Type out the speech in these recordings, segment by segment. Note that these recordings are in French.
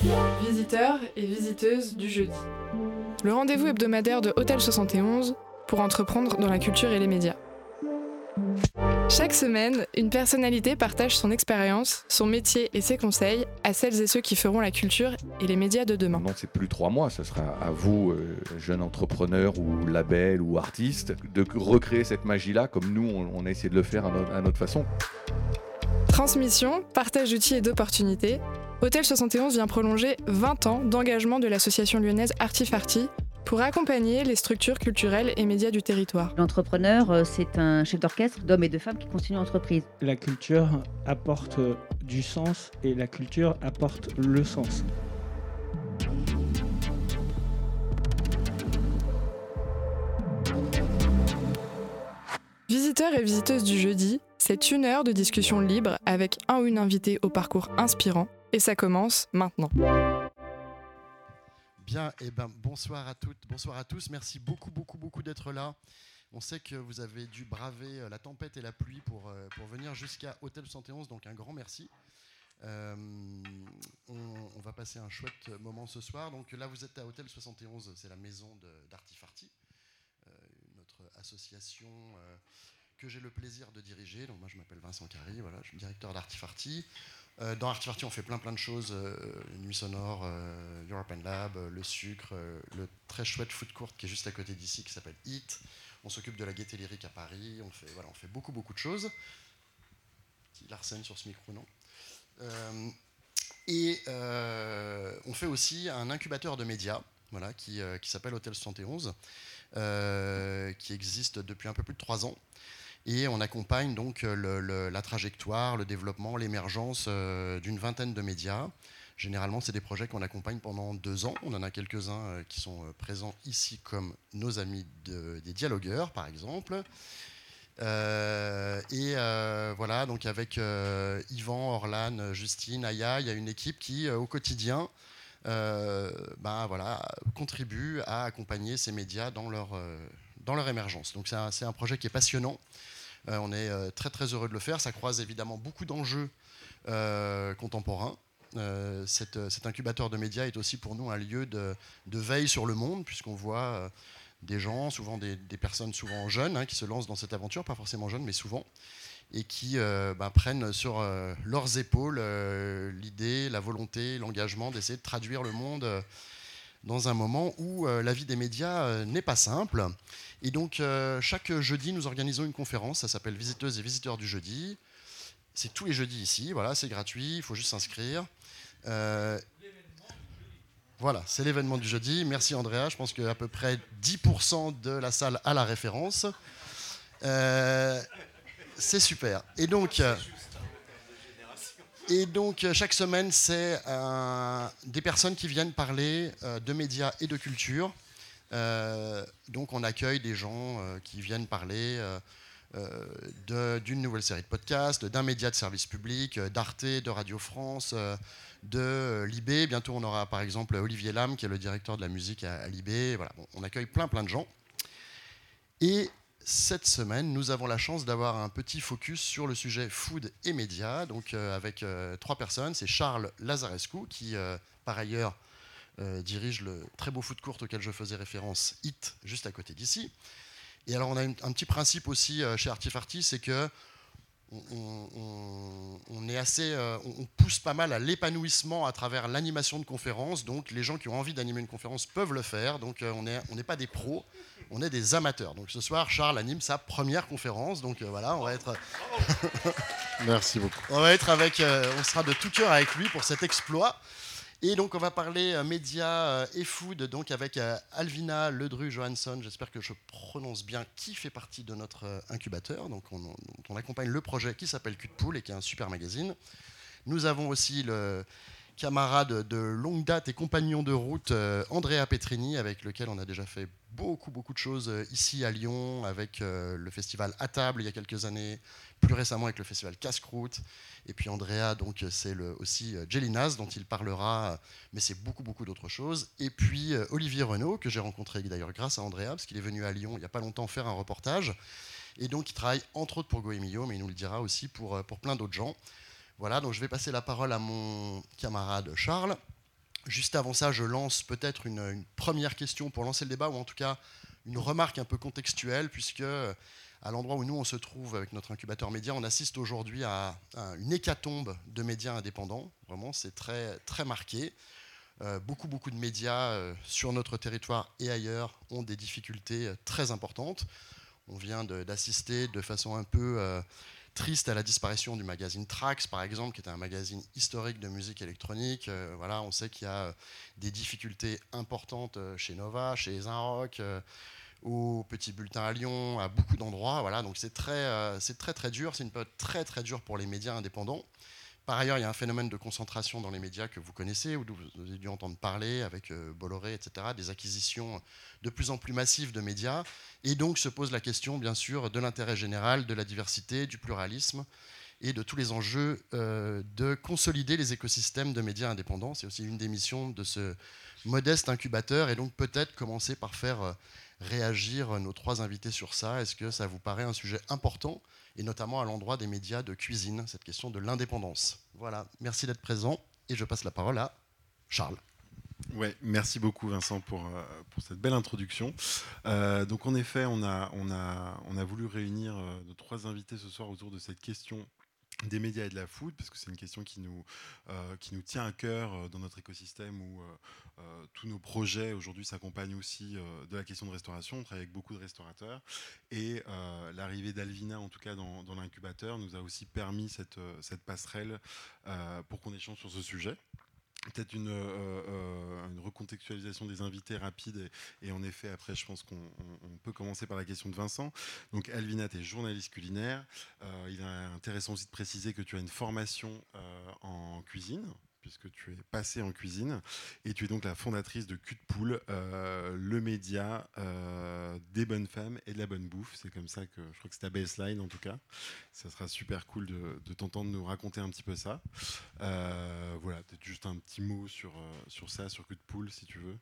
Visiteurs et visiteuses du jeudi. Le rendez-vous hebdomadaire de Hôtel 71 pour entreprendre dans la culture et les médias. Chaque semaine, une personnalité partage son expérience, son métier et ses conseils à celles et ceux qui feront la culture et les médias de demain. Non, c'est plus trois mois, ce sera à vous, euh, jeunes entrepreneurs ou labels ou artistes, de recréer cette magie-là comme nous, on, a essayé de le faire à notre façon. Transmission, partage d'outils et d'opportunités, Hôtel 71 vient prolonger 20 ans d'engagement de l'association lyonnaise Artifarti pour accompagner les structures culturelles et médias du territoire. L'entrepreneur, euh, c'est un chef d'orchestre d'hommes et de femmes qui continuent l'entreprise. La culture apporte du sens et la culture apporte le sens. Visiteurs et visiteuses du jeudi, c'est une heure de discussion libre avec un ou une invitée au parcours inspirant et ça commence maintenant. Bien, et ben bonsoir à toutes, bonsoir à tous. Merci beaucoup, beaucoup, beaucoup d'être là. On sait que vous avez dû braver euh, la tempête et la pluie pour, euh, venir jusqu'à Hôtel 71, donc un grand merci. Euh, on, va passer un chouette moment ce soir. Donc là, vous êtes à Hôtel 71, c'est la maison notre association euh, que j'ai le plaisir de diriger. Donc moi, je m'appelle Vincent Carry, voilà, je suis directeur d'Artifarti. Euh, dans Artifarti, on fait plein plein de choses. euh, Nuit sonore, euh, European Lab, euh, le sucre, le très chouette food court qui est juste à côté d'ici qui s'appelle Eat. On s'occupe de la gaieté lyrique à Paris. On fait, voilà, on fait beaucoup beaucoup de choses. Petit Larsen sur ce micro, non Et on fait aussi un incubateur de médias voilà, qui, qui s'appelle Hôtel 71, euh, qui existe depuis un peu plus de trois ans. Et on accompagne donc euh, la trajectoire, le développement, l'émergence euh, d'une vingtaine de médias. Généralement, c'est des projets qu'on accompagne pendant deux ans. On en a quelques-uns qui sont présents ici comme nos amis de- des dialogueurs, par exemple. Et voilà, donc avec euh, Yvan, Orlan, Justine, Aya, il y a une équipe qui, au quotidien, euh, ben voilà, contribue à accompagner ces médias dans leur, euh, dans leur émergence. Donc c'est un, un projet qui est passionnant. Euh, on est très très heureux de le faire. Ça croise évidemment beaucoup d'enjeux contemporains. Cette- cet incubateur de médias est aussi pour nous un lieu de, de veille sur le monde, puisqu'on voit des gens, souvent des, des personnes souvent jeunes, hein, qui se lancent dans cette aventure, pas forcément jeunes, mais souvent, et qui euh, ben, prennent sur euh, leurs épaules euh, l'idée, la volonté, l'engagement d'essayer de traduire le monde dans un moment où la vie des médias n'est pas simple. Et donc, chaque jeudi, nous organisons une conférence, ça s'appelle Visiteuses et visiteurs du jeudi. C'est tous les jeudis ici, voilà, c'est gratuit, il faut juste s'inscrire. Voilà, c'est l'événement du jeudi. Merci Andrea, je pense qu'à peu près 10% de la salle a la référence. C'est super. Et donc, euh, euh, chaque semaine, c'est euh, des personnes qui viennent parler de médias et de culture. Donc on accueille des gens qui viennent parler d'une nouvelle série de podcasts, d'un média de service public, d'Arte, de Radio France, de Libé. Bientôt on aura par exemple Olivier Lam qui est le directeur de la musique à, Libé. On accueille plein plein de gens. Et cette semaine, nous avons la chance d'avoir un petit focus sur le sujet food et médias, donc euh, avec euh, trois personnes. C'est Charles Lazarescu, qui euh, par ailleurs dirige le très beau food court auquel je faisais référence, HIT, juste à côté d'ici. Et alors on a un petit principe aussi chez Artifarty, c'est que on, est assez, on pousse pas mal à l'épanouissement à travers l'animation de conférences. Donc les gens qui ont envie d'animer une conférence peuvent le faire. Donc on n'est pas des pros, on est des amateurs. Donc ce soir, Charles anime sa première conférence. Donc euh, voilà, on va être, Merci beaucoup. on va être avec, euh, on sera de tout cœur avec lui pour cet exploit. Et donc on va parler euh, médias euh, et food, donc avec Alvina Ledru Johansson, j'espère que je prononce bien, qui fait partie de notre incubateur. Donc on, on- on accompagne le projet qui s'appelle Cul de Poule et qui est un super magazine. Nous avons aussi le camarade de longue date et compagnon de route euh, Andrea Petrini, avec lequel on a déjà fait beaucoup beaucoup de choses euh, ici à Lyon, avec euh, le festival à table il y a quelques années, plus récemment avec le festival Casse-Croûte. Et puis Andrea, donc c'est aussi Jellinas dont il parlera, mais c'est beaucoup beaucoup d'autres choses. Et puis Olivier Renaud que j'ai rencontré d'ailleurs grâce à Andrea parce qu'il est venu à Lyon il n'y a pas longtemps faire un reportage. Et donc il travaille entre autres pour Goemio, mais il nous le dira aussi pour, pour plein d'autres gens. Voilà, donc je vais passer la parole à mon camarade Charles. Juste avant ça, je lance peut-être une, première question pour lancer le débat, ou en tout cas une remarque un peu contextuelle, puisque à l'endroit où nous on se trouve avec notre incubateur média, on assiste aujourd'hui à, une hécatombe de médias indépendants. Vraiment, c'est très, très marqué. Euh, beaucoup, beaucoup de médias euh, sur notre territoire et ailleurs ont des difficultés euh, très importantes. On vient d'assister de, façon un peu euh, triste à la disparition du magazine Trax, par exemple, qui était un magazine historique de musique électronique. Euh, voilà, on sait qu'il y a euh, des difficultés importantes euh, chez Nova, chez Zinrock, au Petit Bulletin à Lyon, à beaucoup d'endroits. Voilà, donc c'est très, c'est très très dur. C'est une période très très dure pour les médias indépendants. Par ailleurs, il y a un phénomène de concentration dans les médias que vous connaissez, ou vous avez dû entendre parler avec euh, Bolloré, etc., des acquisitions de plus en plus massives de médias. Et donc se pose la question, bien sûr, de l'intérêt général, de la diversité, du pluralisme et de tous les enjeux euh, de consolider les écosystèmes de médias indépendants. C'est aussi une des missions de ce modeste incubateur, et donc peut-être commencer par faire euh, réagir nos trois invités sur ça. Est-ce que ça vous paraît un sujet important et notamment à l'endroit des médias de cuisine, cette question de l'indépendance. Voilà, merci d'être présent et je passe la parole à Charles. Ouais, merci beaucoup Vincent pour, euh, pour cette belle introduction. Euh, donc en effet, on a, on a, on a voulu réunir euh, nos trois invités ce soir autour de cette question des médias et de la food, parce que c'est une question qui nous, euh, tient à cœur euh, dans notre écosystème où euh, tous nos projets aujourd'hui s'accompagnent aussi de la question de restauration. On travaille avec beaucoup de restaurateurs et l'arrivée d'Alvina, en tout cas dans, l'incubateur, nous a aussi permis cette, passerelle pour qu'on échange sur ce sujet. Peut-être une, euh, euh, une recontextualisation des invités rapide et, en effet après je pense qu'on on- on peut commencer par la question de Vincent. Donc Alvina, tu es journaliste culinaire. Euh, il est intéressant aussi de préciser que tu as une formation euh, en cuisine puisque tu es passé en cuisine et tu es donc la fondatrice de Cul de Poule, euh, le média euh, des bonnes femmes et de la bonne bouffe. C'est comme ça que je crois que c'est ta baseline en tout cas. Ça sera super cool de, t'entendre nous raconter un petit peu ça. Euh, voilà, peut-être juste un petit mot sur, sur ça, sur Cul de Poule si tu veux.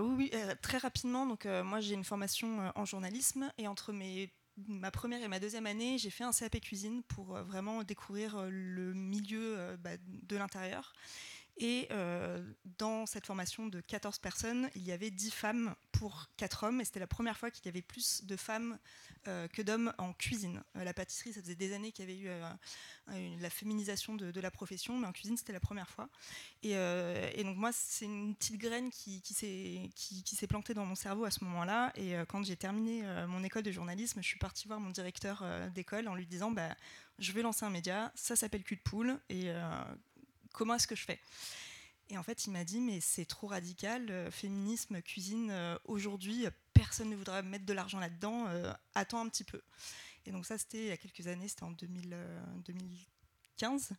Oui, oui, très rapidement. Donc, moi, j'ai une formation en journalisme et entre mes, ma première et ma deuxième année, j'ai fait un CAP cuisine pour euh, vraiment découvrir euh, le milieu euh, bah, de l'intérieur. Et euh, dans cette formation de 14 personnes, il y avait 10 femmes pour 4 hommes. Et c'était la première fois qu'il y avait plus de femmes euh, que d'hommes en cuisine. Euh, la pâtisserie, ça faisait des années qu'il y avait eu la féminisation de, la profession, mais en cuisine, c'était la première fois. Et, donc moi, c'est une petite graine qui, s'est plantée dans mon cerveau à ce moment-là. Et quand j'ai terminé mon école de journalisme, je suis partie voir mon directeur d'école en lui disant, bah, je vais lancer un média, ça s'appelle Cul de Poule, comment est-ce que je fais? Et en fait, il m'a dit, mais c'est trop radical, euh, féminisme, cuisine, euh, aujourd'hui, euh, personne ne voudra mettre de l'argent là-dedans, attends un petit peu. Et donc ça, c'était il y a quelques années, c'était en 2000, euh, 2015.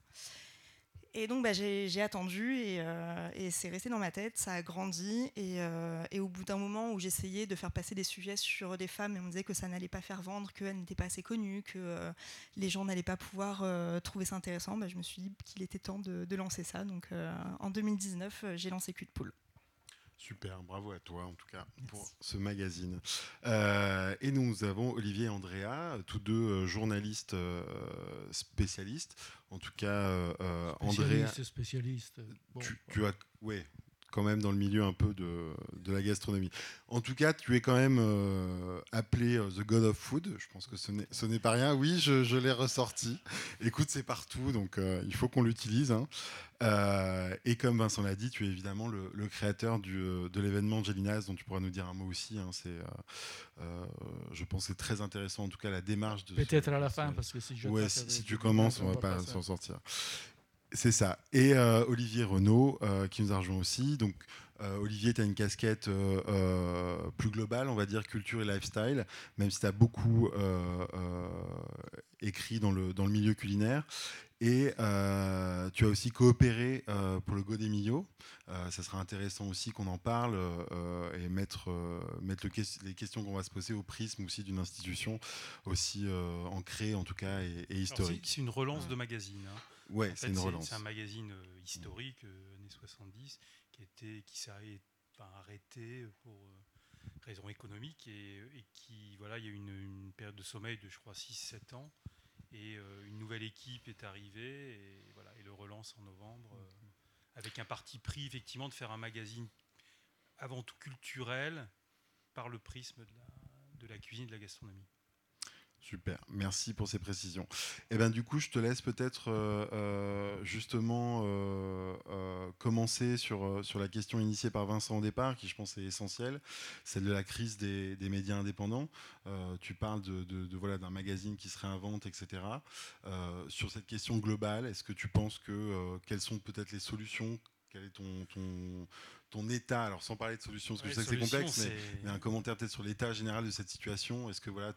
Et donc bah, j'ai attendu et, euh, et c'est resté dans ma tête, ça a grandi. Et, euh, et au bout d'un moment où j'essayais de faire passer des sujets sur des femmes et on me disait que ça n'allait pas faire vendre, qu'elles n'étaient pas assez connues, que euh, les gens n'allaient pas pouvoir trouver ça intéressant, bah, je me suis dit qu'il était temps de, lancer ça. Donc en 2019, euh, j'ai lancé Cul de Poule. Super, bravo à toi en tout cas pour ce magazine. Euh, et nous avons Olivier et Andrea, tous deux euh, journalistes euh, spécialistes. En tout cas, euh, euh, Andrea, Spécialiste, spécialiste. Bon, tu, tu as, ouais, quand même dans le milieu un peu de, de la gastronomie. En tout cas, tu es quand même euh, appelé euh, The God of Food. Je pense que ce n'est- pas rien. Oui, je, je l'ai ressorti. Écoute, c'est partout, donc euh, il faut qu'on l'utilise. hein. Euh, et comme Vincent l'a dit, tu es évidemment le, le créateur du, de l'événement Gelinas, dont tu pourras nous dire un mot aussi. hein. C'est, euh, je pense que c'est très intéressant, en tout cas, la démarche de. Peut-être à la fin, ce- parce que si je Ouais, tape si, tu commences, on va va pas s'en sortir. C'est ça. Et euh, Olivier Renaud, euh, qui nous a rejoint aussi. Donc, euh, Olivier, tu as une casquette plus globale, on va dire culture et lifestyle, même si tu as beaucoup écrit dans le, dans le milieu culinaire. Et euh, tu as aussi coopéré euh, pour le Godemillo. Euh, ça sera intéressant aussi qu'on en parle et mettre, mettre le les questions qu'on va se poser au prisme aussi d'une institution aussi ancrée en tout cas et, historique. C'est c'est une relance de magazine. hein. Ouais, En c'est fait, une relance. C'est un magazine euh, historique, euh, années 70, qui, était, qui s'est arrêté, enfin, arrêté pour euh, raisons économiques et, et qui, voilà, il y a eu une, une période de sommeil de, je crois, 6-7 ans. Et euh, une nouvelle équipe est arrivée et, voilà, et le relance en novembre euh, avec un parti pris effectivement de faire un magazine avant tout culturel par le prisme de la, de la cuisine et de la gastronomie. Super, merci pour ces précisions. Et eh ben, du coup, je te laisse peut-être euh, euh, justement euh, commencer sur, sur la question initiée par Vincent au départ, qui je pense est essentielle, celle de la crise des, des médias indépendants. tu parles de, de, voilà, d'un magazine qui se réinvente, etc. sur cette question globale, est-ce que tu penses que quelles sont peut-être les solutions? Quel est ton, ton, ton état, alors sans parler de solutions, parce que je sais que c'est complexe, mais, un commentaire peut-être sur l'état général de cette situation. Est-ce que, voilà,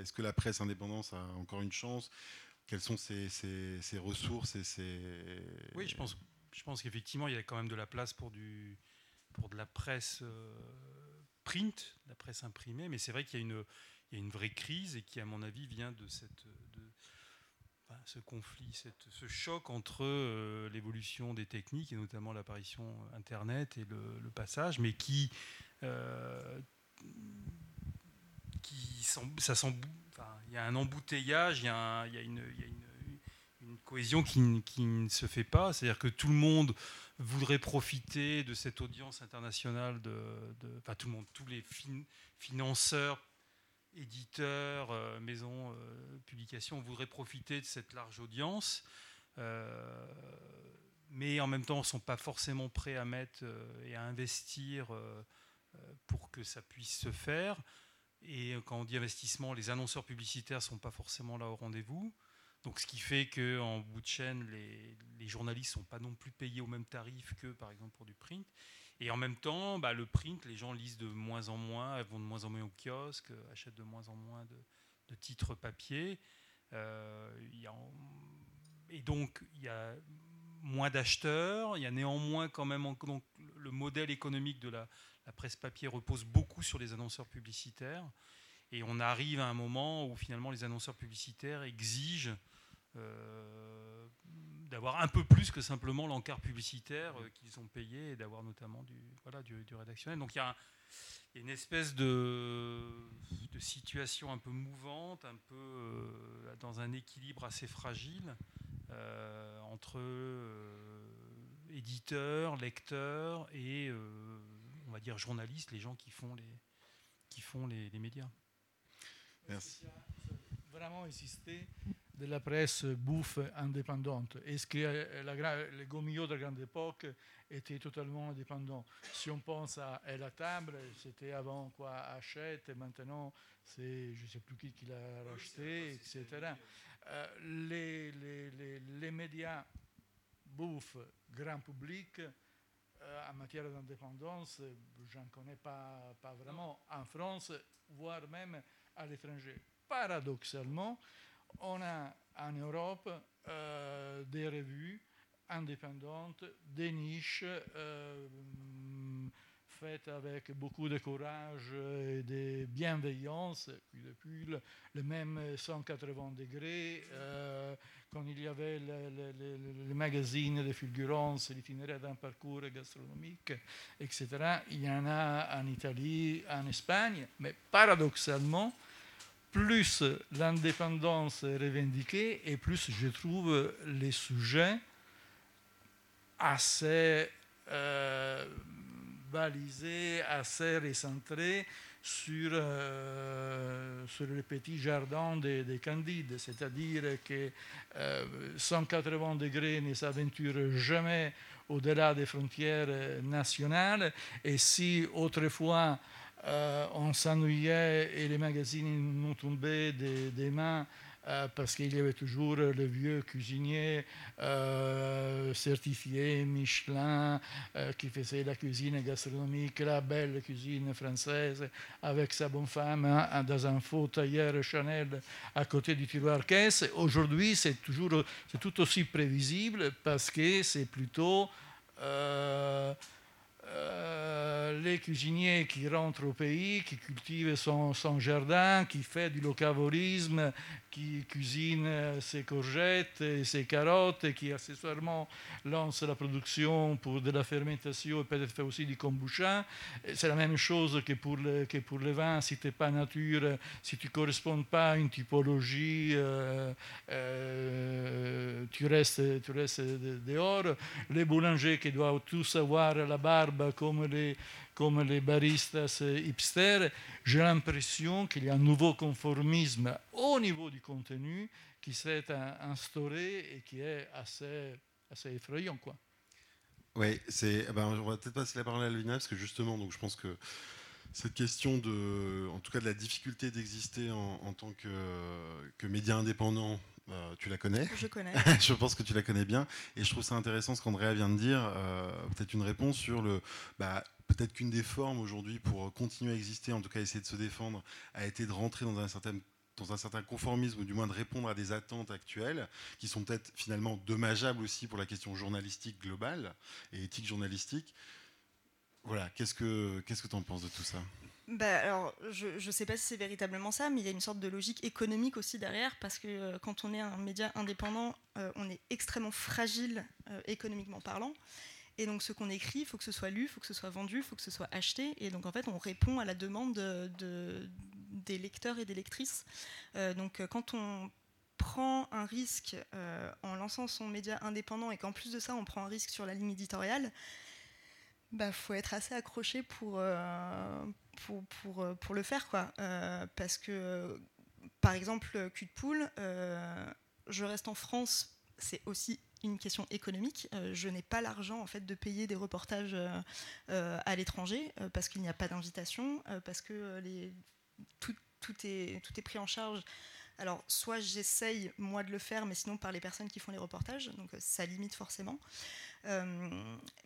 est-ce que la presse indépendante a encore une chance? Quelles sont ses, ses, ressources et ses... Oui, je pense, je pense qu'effectivement, il y a quand même de la place pour, du, pour de la presse euh, print, la presse imprimée, mais c'est vrai qu'il y, a une, il y a une vraie crise et qui, à mon avis, vient de cette... De, ce conflit, ce choc entre euh, l'évolution des techniques et notamment l'apparition Internet et le, passage, mais qui, euh, qui ça il y a un embouteillage, il y a, une, cohésion qui, ne se fait pas. C'est-à-dire que tout le monde voudrait profiter de cette audience internationale de, enfin tout le monde, tous les financeurs éditeurs, euh, maisons, euh, publications, on voudrait profiter de cette large audience, euh, mais en même temps, ne sont pas forcément prêts à mettre et à investir pour que ça puisse se faire. Et quand on dit investissement, les annonceurs publicitaires ne sont pas forcément là au rendez-vous. Donc, ce qui fait qu'en bout de chaîne, les, les journalistes ne sont pas non plus payés au même tarif que, par exemple, pour du print. Et en même temps, bah, le print, les gens lisent de moins en moins, vont de moins en moins au kiosque, achètent de moins en moins de, titres papier. Euh, et donc, il y a moins d'acheteurs. Il y a néanmoins quand même le modèle économique de la, presse papier repose beaucoup sur les annonceurs publicitaires. Et on arrive à un moment où finalement les annonceurs publicitaires exigent euh, d'avoir un peu plus que simplement l'encart publicitaire euh, qu'ils ont payé et d'avoir notamment du, voilà, du, rédactionnel. Donc il y, a une espèce de, de, situation un peu mouvante, un peu euh, dans un équilibre assez fragile entre éditeurs, lecteurs et on va dire journalistes, les gens qui font les, qui font les, les médias. Merci. Vraiment insister de la presse bouffe indépendante Est-ce que la, les Gomillot de la grande époque étaient totalement indépendants Si on pense à, La Table, c'était avant quoi Hachette, et maintenant c'est je ne sais plus qui, qui l'a racheté, etc. Euh, les, les, les, médias bouffent grand public euh, en matière d'indépendance, j'en connais pas, pas vraiment en France, voire même à l'étranger. Paradoxalement, on a en Europe euh, des revues indépendantes, des niches euh, faites avec beaucoup de courage et de bienveillance, puis depuis le, même 180 degrés, euh, quand il y avait le, magazine de fulgurance, l'itinéraire d'un parcours gastronomique, etc. Il y en a en Italie, en Espagne, mais paradoxalement, plus l'indépendance est revendiquée et plus je trouve les sujets assez euh, balisés, assez recentrés sur, euh, sur les petits jardins des, des candides. C'est-à-dire que 180 euh, degrés ne s'aventure jamais au-delà des frontières nationales. Et si autrefois euh, on s'ennuyait et les magazines nous tombaient des, mains euh, parce qu'il y avait toujours le vieux cuisinier euh, certifié Michelin qui faisait la cuisine gastronomique, la belle cuisine française avec sa bonne femme hein, dans un faux tailleur Chanel à côté du tiroir caisse. Aujourd'hui, c'est toujours c'est tout aussi prévisible parce que c'est plutôt euh, les cuisiniers qui rentrent au pays, qui cultivent son, jardin, qui fait du locavorisme, qui cuisine euh, ses courgettes et ses carottes qui accessoirement lance la production pour de la fermentation et peut-être fait aussi du kombucha. C'est la même chose que pour, le, que pour les vins. Si tu n'es pas nature, si tu ne corresponds pas à une typologie, tu, restes, tu restes dehors. Les boulangers qui doivent tous avoir la barbe comme les, baristas hipsters, j'ai l'impression qu'il y a un nouveau conformisme au niveau du contenu qui s'est instauré et qui est assez, effrayant. Quoi. Oui, c'est, eh ben, on va peut-être passer la parole à Alvina, parce que justement, donc, je pense que cette question de, en tout cas de la difficulté d'exister en, tant que média indépendant euh, tu la connais Je connais. je pense que tu la connais bien. Et je trouve ça intéressant ce qu'Andrea vient de dire. Euh, peut-être une réponse sur le. Bah, peut-être qu'une des formes aujourd'hui pour continuer à exister, en tout cas essayer de se défendre, a été de rentrer dans un certain dans un certain conformisme, ou du moins de répondre à des attentes actuelles, qui sont peut-être finalement dommageables aussi pour la question journalistique globale et éthique journalistique. Voilà, qu'est-ce que qu'est-ce que tu en penses de tout ça? Bah, alors, je ne sais pas si c'est véritablement ça, mais il y a une sorte de logique économique aussi derrière, parce que euh, quand on est un média indépendant, euh, on est extrêmement fragile euh, économiquement parlant. Et donc, ce qu'on écrit, il faut que ce soit lu, il faut que ce soit vendu, il faut que ce soit acheté. Et donc, en fait, on répond à la demande de, des lecteurs et des lectrices. donc, quand on prend un risque en lançant son média indépendant et qu'en plus de ça, on prend un risque sur la ligne éditoriale, bah, faut être assez accroché pour, pour, pour, euh, pour, le faire. Quoi. Euh, parce que, par exemple, cul de poule, euh, je reste en France, c'est aussi une question économique. je n'ai pas l'argent en fait de payer des reportages à l'étranger parce qu'il n'y a pas d'invitation, parce que les, tout, tout, est, tout est pris en charge. Alors, soit j'essaye moi de le faire, mais sinon par les personnes qui font les reportages, donc ça limite forcément. Euh,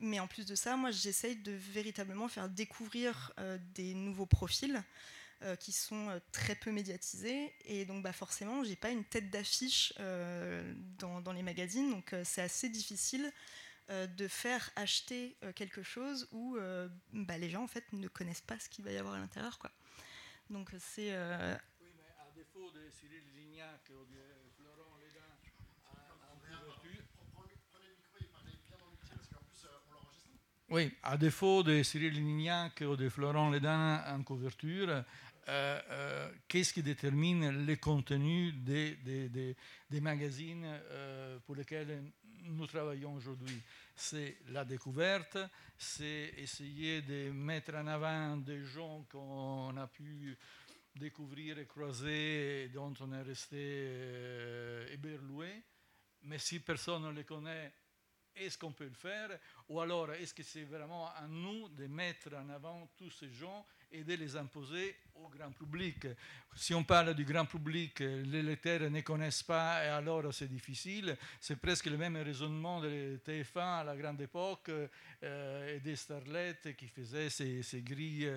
mais en plus de ça, moi, j'essaye de véritablement faire découvrir euh, des nouveaux profils euh, qui sont très peu médiatisés. Et donc, bah, forcément, j'ai pas une tête d'affiche dans, les magazines, donc c'est assez difficile de faire acheter quelque chose où bah, les gens en fait ne connaissent pas ce qu'il va y avoir à l'intérieur. Quoi. Donc c'est. De Cyril Lignac ou de Florent Oui, à défaut de Cyril Lignac ou de Florent Lédin en couverture, euh, euh, qu'est-ce qui détermine les contenus des, des, des, magazines euh, pour lesquels nous travaillons aujourd'hui? C'est la découverte, c'est essayer de mettre en avant des gens qu'on a pu découvrir et croiser dont on est resté éberloué. Mais si personne ne les connaît, est-ce qu'on peut le faire? Ou alors, est-ce que c'est vraiment à nous de mettre en avant tous ces gens et de les imposer au grand public Si on parle du grand public, les lecteurs ne connaissent pas et alors c'est difficile. C'est presque le même raisonnement de TF1 à la grande époque euh, et des starlettes qui faisaient ces, grilles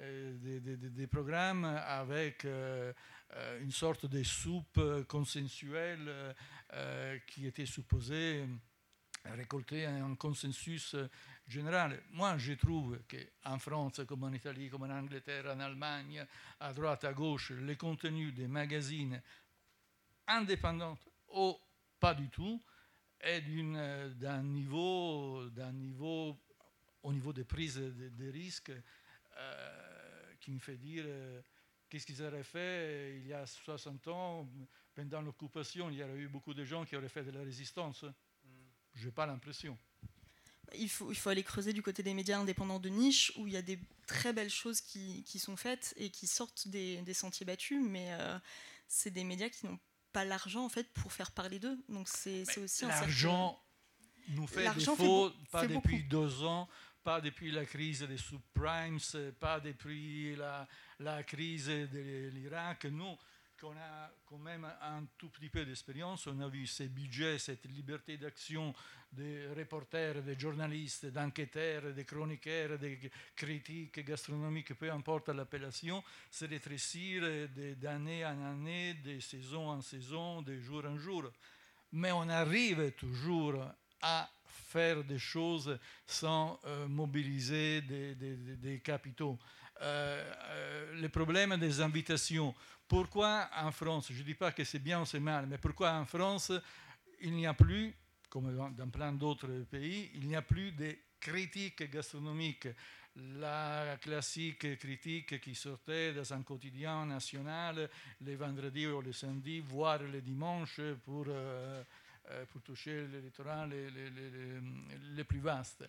euh, des, programmes avec euh, une sorte de soupe consensuelle qui était supposée récolter un consensus euh, général. Moi, je trouve qu'en France, comme en Italie, comme en Angleterre, en Allemagne, à droite, à gauche, les contenus des magazines indépendants ou pas du tout est euh, d'un niveau, niveau, au niveau des prises de, risques, euh, qui me fait dire qu'est-ce qu'ils auraient fait il y a 60 ans, pendant l'occupation, il y aurait eu beaucoup de gens qui auraient fait de la résistance. Je n'ai pas l'impression. Il faut, il faut aller creuser du côté des médias indépendants de niche, où il y a des très belles choses qui, qui sont faites et qui sortent des, des sentiers battus, mais euh, c'est des médias qui n'ont pas l'argent en fait pour faire parler d'eux. Donc c'est aussi l'argent nous fait défaut, pas depuis deux ans, pas depuis la crise des subprimes, pas depuis la, la crise de l'Irak. Nous, qu'on a quand même un tout petit peu d'expérience. On a vu ces budgets, cette liberté d'action des reporters, des journalistes, d'enquêteurs, des chroniqueurs, des critiques gastronomiques, peu importe l'appellation, se rétrécir d'année en année, de saison en saison, de jour en jour. Mais on arrive toujours à faire des choses sans mobiliser des, capitaux. le problème des invitations. Pourquoi en France, je ne dis pas que c'est bien ou c'est mal, mais pourquoi en France, il n'y a plus, comme dans plein d'autres pays, il n'y a plus de critiques gastronomiques? La classique critique qui sortait dans un quotidien national les vendredis ou les samedis, voire les dimanches pour, euh, euh, toucher les, les, les, plus vastes.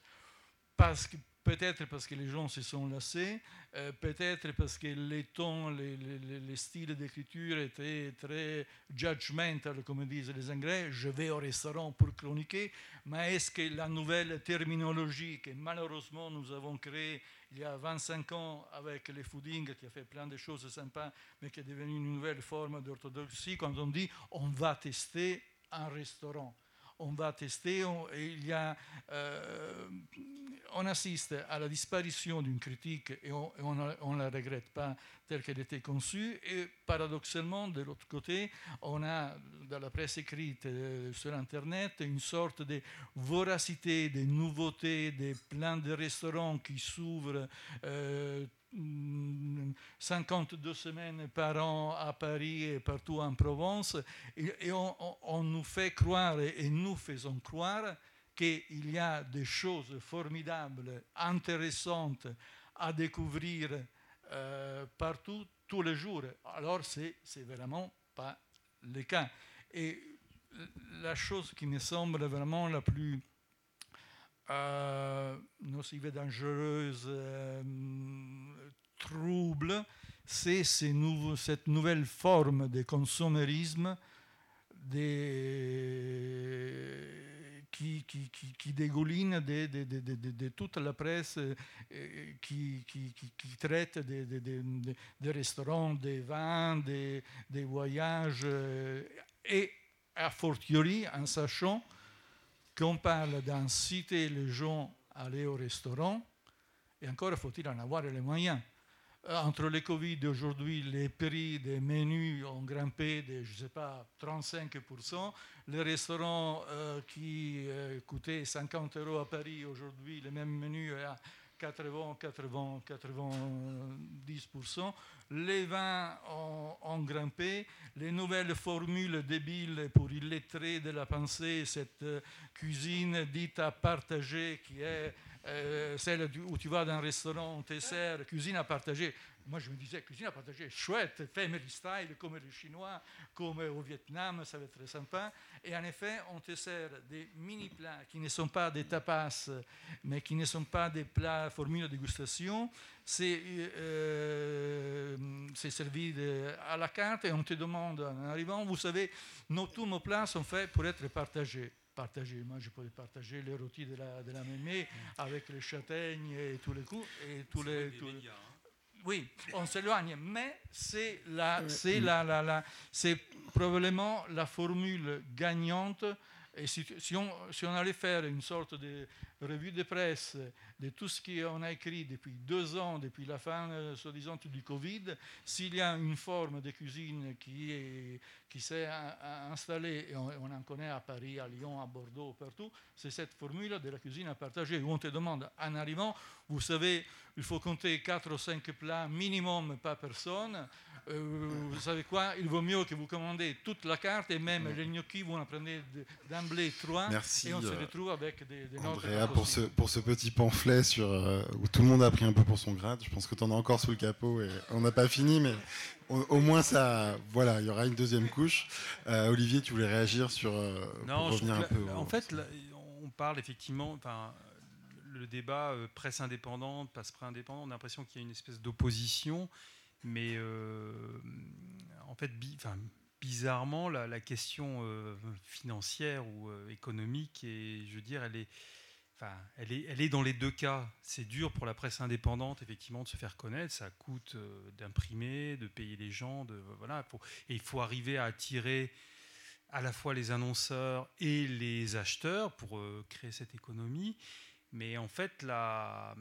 Parce que Peut-être parce que les gens se sont lassés, euh, peut-être parce que les tons, les, les, styles d'écriture étaient très judgmental, comme disent les Anglais. Je vais au restaurant pour chroniquer, mais est-ce que la nouvelle terminologie que malheureusement nous avons créée il y a 25 ans avec les fooding, qui a fait plein de choses sympas, mais qui est devenue une nouvelle forme d'orthodoxie, quand on dit on va tester un restaurant? On va tester, on, assiste à la disparition d'une critique et on ne la regrette pas telle qu'elle était conçue. Et paradoxalement, de l'autre côté, on a dans la presse écrite euh, sur Internet une sorte de voracité, des nouveautés, des plans de restaurants qui s'ouvrent. Euh, 52 semaines par an à Paris et partout en Provence, et, on, nous fait croire, et nous faisons croire, qu'il y a des choses formidables, intéressantes à découvrir euh, partout, tous les jours. Alors, c'est vraiment pas le cas. Et la chose qui me semble vraiment la plus euh, nocive dangereuse, euh, trouble, c'est cette nouvelle forme de consommérisme qui, dégouline de, toute la presse qui, traite des restaurants, des vins, des, voyages, et a fortiori en sachant qu'on parle d'inciter les gens à aller au restaurant, et encore faut-il en avoir les moyens. Euh, entre les Covid aujourd'hui, les prix des menus ont grimpé de, je sais pas, 35%. Les restaurants euh, qui euh, coûtaient 50 euros à Paris, aujourd'hui, le même menu est à 80, 80, 90%. Les vins ont, ont, grimpé. Les nouvelles formules débiles pour illustrer de la pensée, cette cuisine dite à partager qui est euh, celle où tu vas dans un restaurant, on te sert, cuisine à partager. Moi, je me disais, cuisine à partager, chouette, family style, comme les Chinois, comme au Vietnam, ça va être très sympa. Et en effet, on te sert des mini-plats qui ne sont pas des tapas, mais qui ne sont pas des plats formule de dégustation. C'est euh, servi à la carte et on te demande en arrivant, vous savez, nos, tous nos plats sont faits pour être partagés partager. Moi, je pourrais partager les rôtis de la, de la mémé avec les châtaignes et tous les coups. Et tous les, hein. Oui, on s'éloigne, mais c'est la, c'est la, la, la, c'est probablement la formule gagnante. Et si, si, on, si, on, allait faire une sorte de revue de presse de tout ce qu'on a écrit depuis deux ans, depuis la fin, euh, soi-disant, du Covid, s'il y a une forme de cuisine qui, est, qui s'est installée, et on, en connaît à Paris, à Lyon, à Bordeaux, partout, c'est cette formule de la cuisine à partager, où on te demande, en arrivant, vous savez, il faut compter 4 ou 5 plats minimum par personne, euh, vous savez quoi Il vaut mieux que vous commandez toute la carte et même les gnocchis, vous en prenez d'emblée trois. Merci, et on se euh, retrouve avec des, des Andrea, pour ce, pour ce petit pamphlet sur, euh, où tout le monde a pris un peu pour son grade. Je pense que tu en as encore sous le capot et on n'a pas fini, mais au, moins ça. Voilà, il y aura une deuxième couche. Olivier, tu voulais réagir sur. non, revenir un peu. En fait, on parle effectivement. Le débat presse indépendante, passe presse indépendante, on a l'impression qu'il y a une espèce d'opposition. Mais euh, en fait, bizarrement, la, question euh, financière ou euh, économique, et je veux dire, elle est, elle est, dans les deux cas. C'est dur pour la presse indépendante, effectivement, de se faire connaître. Ça coûte d'imprimer, de payer les gens, voilà. et il faut arriver à attirer à la fois les annonceurs et les acheteurs pour créer cette économie. Mais en fait, la,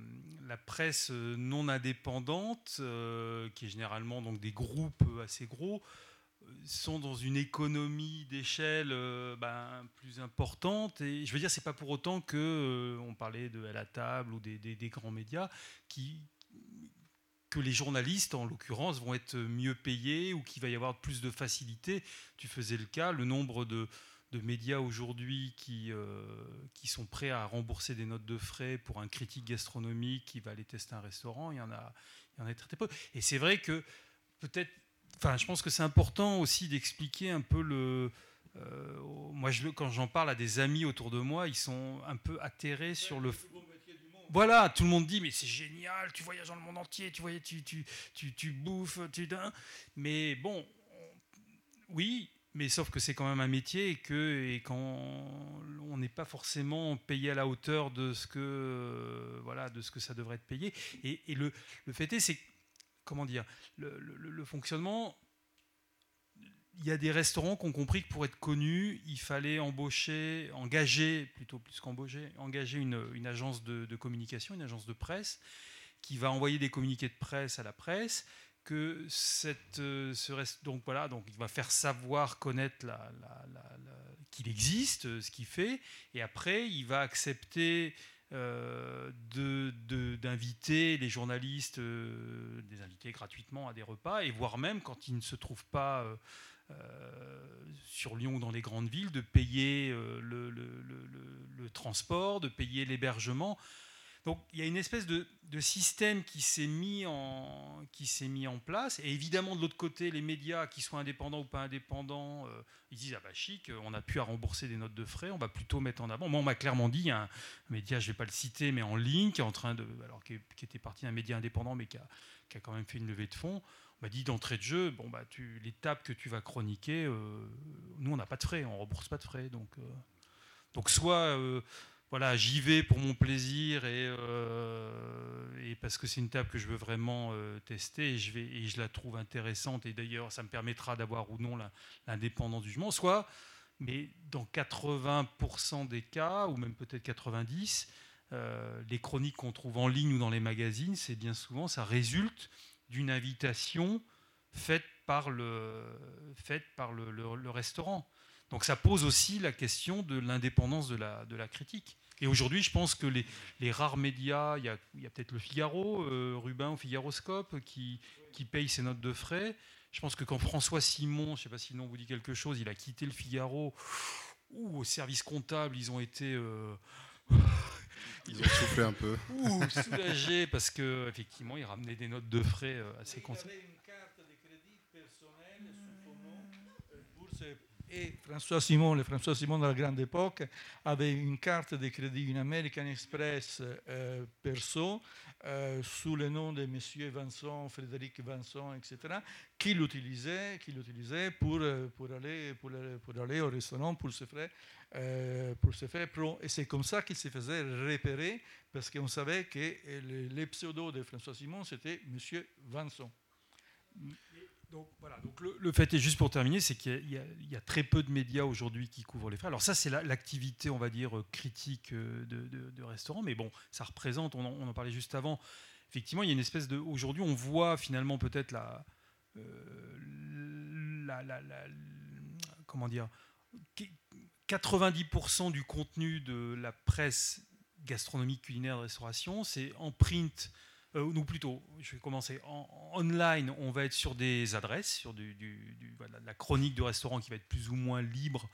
presse non indépendante, euh, qui est généralement donc des groupes assez gros, sont dans une économie d'échelle ben, plus importante. Et je veux dire, c'est pas pour autant que on parlait de à la table ou des, des grands médias qui, que les journalistes, en l'occurrence, vont être mieux payés ou qu'il va y avoir plus de facilité. Tu faisais le cas, le nombre de, médias aujourd'hui qui, euh, qui sont prêts à rembourser des notes de frais pour un critique gastronomique qui va aller tester un restaurant, il y en a, il y en a très peu. Et c'est vrai que peut-être, enfin, je pense que c'est important aussi d'expliquer un peu le. Euh, moi, quand j'en parle à des amis autour de moi, ils sont un peu atterrés sur le voilà, tout le monde dit mais c'est génial, tu voyages dans le monde entier, tu voyages, tu, tu, tu, tu bouffes, tu mais bon, oui, mais sauf que c'est quand même un métier et que et quand on n'est pas forcément payé à la hauteur de ce que voilà de ce que ça devrait être payé et, le, le, fait est c'est comment dire le, fonctionnement il y a des restaurants qui ont compris que pour être connus, il fallait embaucher, engager, plutôt plus qu'embaucher, engager une, agence de, communication, une agence de presse, qui va envoyer des communiqués de presse à la presse, que cette, euh, ce reste, donc voilà, donc il va faire savoir, connaître qu'il existe, euh, ce qu'il fait, et après il va accepter euh, d'inviter les journalistes, des invités gratuitement à des repas, et voire même quand ils ne se trouvent pas euh, sur Lyon ou dans les grandes villes, de payer euh, le, transport, de payer l'hébergement. Donc il y a une espèce de, système qui s'est mis, en, place. Et évidemment, de l'autre côté, les médias, qui soient indépendants ou pas indépendants, euh, ils disent Ah bah chic, on a pu à rembourser des notes de frais, on va plutôt mettre en avant. Moi, on m'a clairement dit, il y a un, média, je ne vais pas le citer, mais en ligne, qui, est en train de, alors, qui, était parti d'un média indépendant, mais qui a, quand même fait une levée de fonds m'a dit d'entrée de jeu, bon bah tu, l'étape que tu vas chroniquer, euh, nous on n'a pas de frais, on rembourse pas de frais, donc euh, soit euh, voilà j'y vais pour mon plaisir et, et parce que c'est une table que je veux vraiment tester et je la trouve intéressante et d'ailleurs ça me permettra d'avoir ou non l'indépendance du jugement, soit mais dans 80% des cas ou même peut-être 90% les chroniques qu'on trouve en ligne ou dans les magazines, c'est bien souvent ça résulte d'une invitation faite par le, restaurant. Donc ça pose aussi la question de l'indépendance de la, de la critique. Et aujourd'hui, je pense que les, les, rares médias, il y a, y a peut-être le Figaro, euh, Rubin ou Figaroscope, qui, qui paye ses notes de frais. Je pense que quand François Simon, je ne sais pas si le nom vous dit quelque chose, il a quitté le Figaro, ou au service comptable, ils ont été... Euh, ils ont soufflé un peu. Ouh, soulagé parce que effectivement, ils ramenaient des notes de frais euh, assez conséquentes. Et François Simon, le François Simon de la grande époque, avait une carte de crédit, une American Express euh, perso, euh, sous le nom de Monsieur Vincent, Frédéric Vincent, etc., qui l'utilisait, qui l'utilisait pour, euh, pour, aller, pour, aller au restaurant pour se faire, pour se faire pro. Et c'est comme ça qu'il se faisait repérer, parce qu'on savait que les pseudos de François Simon, c'était Monsieur Vincent. Donc voilà, donc le, fait est juste pour terminer, c'est qu'il y, a très peu de médias aujourd'hui qui couvrent les frais. Alors ça, c'est l'activité, on va dire, critique euh, de, de, restaurants, mais bon, ça représente, on en, parlait juste avant, effectivement, il y a une espèce de... Aujourd'hui, on voit finalement peut-être la, euh, la, la, Comment dire 90% du contenu de la presse gastronomique, culinaire, de restauration, c'est en print euh, plutôt, je vais commencer. En, online, on va être sur des adresses, sur du, la chronique du restaurant qui va être plus ou moins libre.